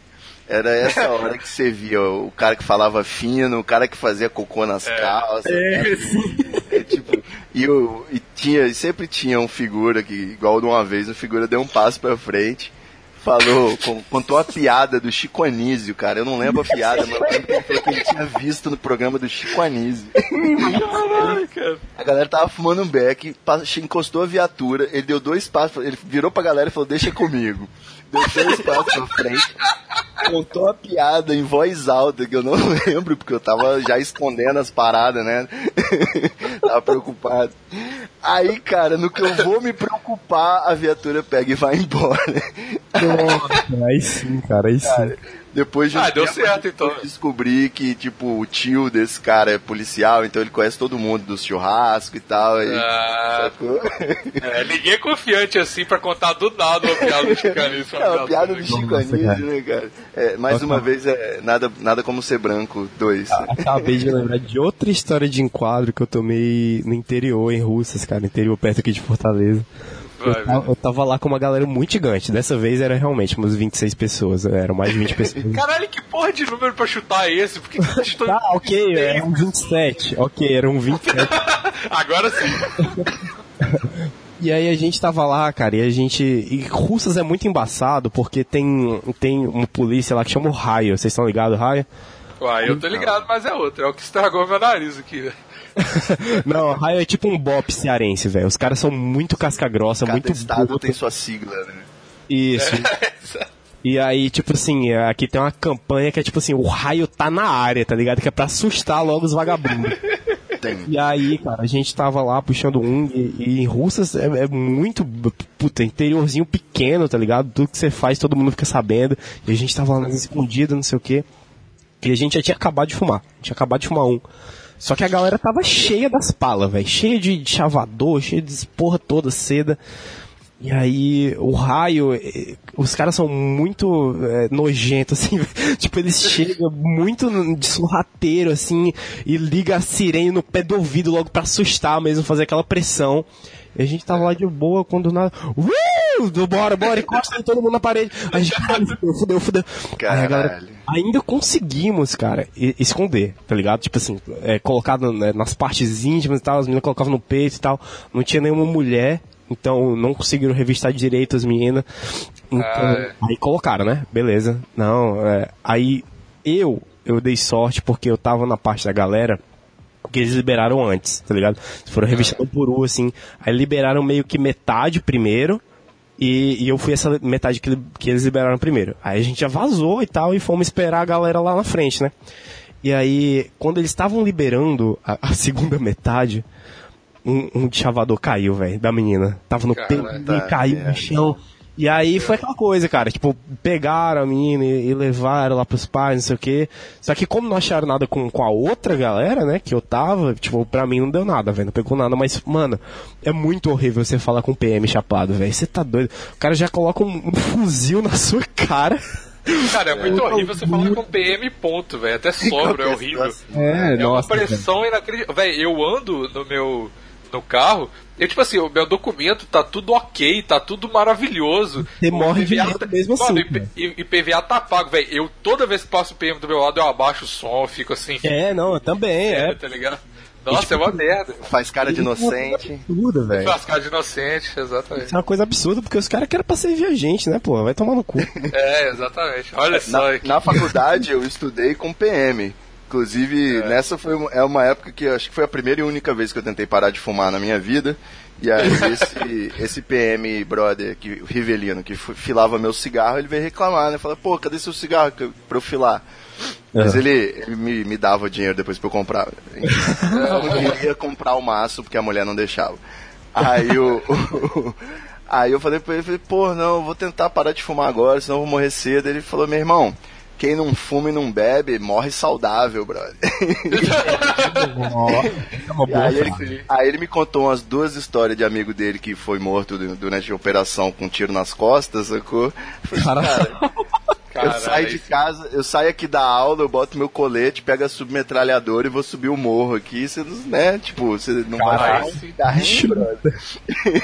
Era essa hora que você via o cara que falava fino, o cara que fazia cocô nas calças. É, sim. É, tipo, e, o, e tinha, sempre tinha um figura que, igual de uma vez, o figura deu um passo pra frente, falou, con- contou a piada do Chico Anísio, cara. Eu não lembro a piada, mas eu lembro que ele falou que ele tinha visto no programa do Chico Anísio. A galera tava fumando um beck, encostou a viatura, ele deu dois passos, ele virou pra galera e falou, deixa comigo. Deu dois passos pra frente, contou a piada em voz alta, que eu não (laughs) lembro, porque eu tava já escondendo as paradas, né? (laughs) tava preocupado. Aí, cara, no que eu vou me preocupar, a viatura pega e vai embora. Nossa, aí sim, cara, aí sim. Depois de um Ah, deu tempo, certo, eu então. descobri que, tipo, o tio desse cara é policial, então ele conhece todo mundo do churrasco e tal. Aí, Ah, (laughs) é, ninguém é confiante assim pra contar do nada uma piada do Chicanismo. É uma piada do cara. né, cara? É, mais uma vez, é nada, nada como ser branco, dois. Acabei de lembrar de outra história de enquadro que eu tomei no interior, em Russas, cara, no interior perto aqui de Fortaleza. Eu Vai, tava, eu tava lá com uma galera muito gigante. Dessa vez era realmente umas 26 pessoas. Eram mais de 20 pessoas. (laughs) Caralho, que porra de número pra chutar é esse? Por que você? (laughs) Tá, ok, era um 27. Ok, era um 27. Agora sim. (laughs) E aí a gente tava lá, cara, e a gente. E Russas é muito embaçado porque tem, tem uma polícia lá que chama o Raio. Vocês estão ligados, Raio? Uai, eu tô ligado, mas é outro. É o que estragou meu nariz aqui, velho. (laughs) Não, Raio é tipo um bop cearense, velho. Os caras são muito casca grossa, Cada muito estado bruto. tem sua sigla, né? Isso. (laughs) E aí, tipo assim, aqui tem uma campanha que é tipo assim, o raio tá na área, tá ligado? Que é pra assustar logo os vagabundos. Tem. E aí, cara, a gente tava lá puxando um e, e em Russas é, é muito, puta, interiorzinho pequeno, tá ligado? Tudo que você faz, todo mundo fica sabendo. E a gente tava lá nas escondidas, não sei o quê. E a gente já tinha acabado de fumar. Tinha acabado de fumar um. Só que a galera tava cheia das palas, velho. Cheia de chavador, cheia de porra toda, seda. E aí, o raio, eh, os caras são muito eh, nojentos, (laughs) assim, tipo, eles chegam muito de sorrateiro, assim, e liga a sirene no pé do ouvido logo pra assustar mesmo, fazer aquela pressão. E a gente tava lá de boa, quando nada, uh, bora, bora, encosta todo mundo na parede. A gente, caralho, fudeu, fudeu, fudeu. Aí a galera, Caralho. ainda conseguimos, cara, esconder, tá ligado? Tipo assim, é, colocado né, nas partes íntimas e tal, as meninas colocavam no peito e tal. Não tinha nenhuma mulher, então não conseguiram revistar direito as meninas. Então, Ah, é. aí colocaram, né? Beleza. Não, é, aí eu, eu dei sorte porque eu tava na parte da galera que eles liberaram antes, tá ligado? Foram revistando por um, assim. Aí liberaram meio que metade primeiro. E, e eu fui essa metade que, que eles liberaram primeiro. Aí a gente já vazou e tal, e fomos esperar a galera lá na frente, né? E aí, quando eles estavam liberando a, a segunda metade, um, um chavador caiu, velho, da menina. Tava no peito tá, e caiu é. no chão. E aí foi aquela coisa, cara, tipo, pegaram a menina e, e levaram lá pros pais, não sei o quê. Só que como não acharam nada com, com a outra galera, né, que eu tava, tipo, pra mim não deu nada, velho, não pegou nada. Mas, mano, é muito horrível você falar com PM chapado, velho. Você tá doido. O cara já coloca um, um fuzil na sua cara. Cara, é muito horrível você falar com PM ponto, velho. Até (laughs) sobra, é horrível. É, É uma pressão inacreditável. Véi, eu ando no meu no carro, eu tipo assim, o meu documento tá tudo ok, tá tudo maravilhoso. Você O morre de medo tá- mesmo Mano, assim, o IP- e IPVA tá pago, velho. Eu toda vez que passo o PM do meu lado, eu abaixo o som, eu fico assim, É, não, eu também, é. tá ligado? Nossa, é uma merda. Faz cara de inocente. Absurda, velho. Faz cara de inocente, exatamente. Isso é uma coisa absurda, porque os caras querem pra servir a gente, né, pô? Vai tomar no cu. (laughs) É, exatamente. Olha só. Na, aqui. na faculdade eu estudei com PM. Inclusive, nessa foi uma- é uma época que acho que foi a primeira e única vez que eu tentei parar de fumar na minha vida. E aí (laughs) esse, esse PM brother, que, o Rivelino, que filava meu cigarro, ele veio reclamar, né? Falou, pô, cadê seu cigarro que eu- pra eu filar? Mas É. ele, ele me, me dava dinheiro depois pra eu comprar. Eu não queria comprar o maço porque a mulher não deixava. Aí o. o- aí eu falei pra ele, pô, não, eu vou tentar parar de fumar agora, senão eu vou morrer cedo. Ele falou, meu irmão, quem não fuma e não bebe, morre saudável, brother. (laughs) É Aí ele, aí ele me contou umas duas histórias de amigo dele que foi morto du- durante a operação com um tiro nas costas, sacou? Caralho. cara, Eu saio de casa, eu saio aqui da aula, eu boto meu colete, pego a submetralhadora e vou subir o morro aqui. Você não, né? Tipo, você não vai Caralho, um sim. cigarrinho, brother.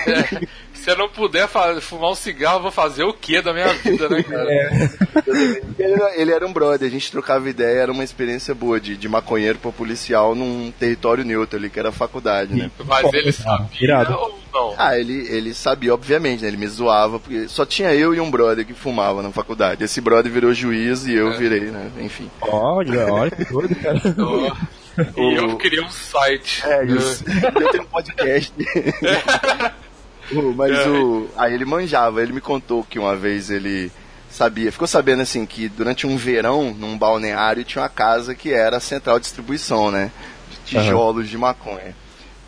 É, (laughs) se eu não puder fumar um cigarro, eu vou fazer o que da minha vida, né, cara? (laughs) Ele era, ele era um brother, a gente trocava ideia, era uma experiência boa de, de maconheiro pra policial num território neutro ali, que era a faculdade, né? Mas ele sabia irado. ou não? Ah, ele, ele sabia, obviamente, né? Ele me zoava, porque só tinha eu e um brother que fumava na faculdade. Esse brother virou juiz e eu É. virei, né? Enfim. Olha, olha que doido, cara. E eu criei um site. É isso. eu tenho um podcast. O- (laughs) (laughs) Mas É. o. Aí ele manjava, ele me contou que uma vez ele sabia, ficou sabendo assim que durante um verão, num balneário, tinha uma casa que era a central de distribuição, né? De tijolos de maconha.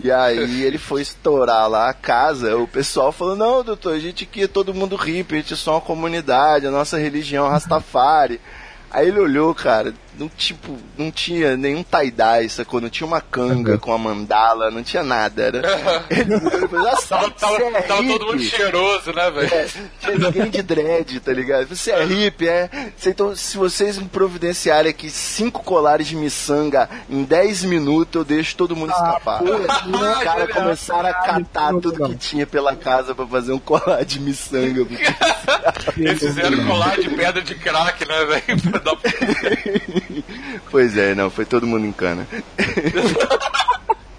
E aí (laughs) ele foi estourar lá a casa, o pessoal falou, não, doutor, a gente aqui é todo mundo hippie, a gente é só uma comunidade, a nossa religião é Rastafari. Aí ele olhou, cara, não, tipo, não tinha nenhum tie-dye, sacou? Não tinha uma canga com a mandala, não tinha nada. Era... Ele olhou falou, "Nossa, Tava, tava- é tava todo mundo hippie?" cheiroso, né, velho? É, tinha ninguém de dread, tá ligado? Você é hippie, é? Então, se vocês me providenciarem aqui cinco colares de miçanga em 10 minutos, eu deixo todo mundo escapar. Os caras começaram a catar tudo que tinha pela casa pra fazer um colar de miçanga. (laughs) Eles fizeram colar de pedra de crack, né, velho? (laughs) (laughs) (laughs) Pois é, não, foi todo mundo em cana.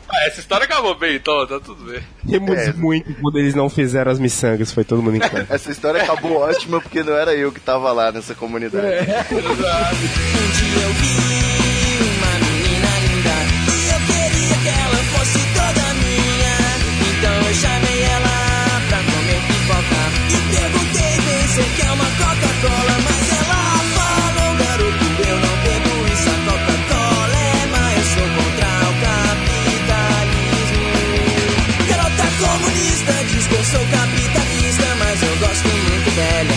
Ah, (laughs) essa história acabou bem, então, tá tudo bem. Rimos É. muito quando eles não fizeram as miçangas, foi todo mundo em campo. (laughs) Essa história acabou ótima porque não era eu que tava lá nessa comunidade. Um dia eu vi uma menina linda e eu queria que ela fosse toda minha. Então eu chamei ela pra comer pipoca e perguntei bem se quer uma Coca-Cola, sou capitalista, mas eu gosto muito dela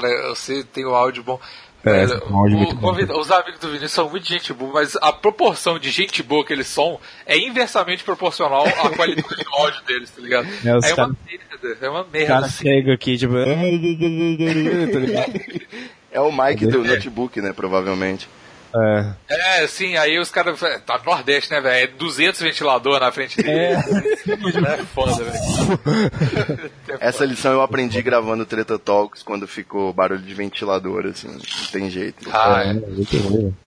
cara, você tem o áudio bom. É, o é o muito bom. convida- Os amigos do Vinícius são muito gente boa, mas a proporção de gente boa que eles são é inversamente proporcional à qualidade do áudio deles, tá ligado? É, É, uma cara- merda, é uma O merda. cara assim. chega aqui, tipo. É o mic do notebook, né? Provavelmente. É. É, sim, aí os caras. Tá no Nordeste, né, velho? É 200 ventilador na frente dele. É. (laughs) é foda, velho. (laughs) Essa lição eu aprendi gravando Treta Talks quando ficou barulho de ventilador, assim. Não tem jeito. Ah, é. muito ruim.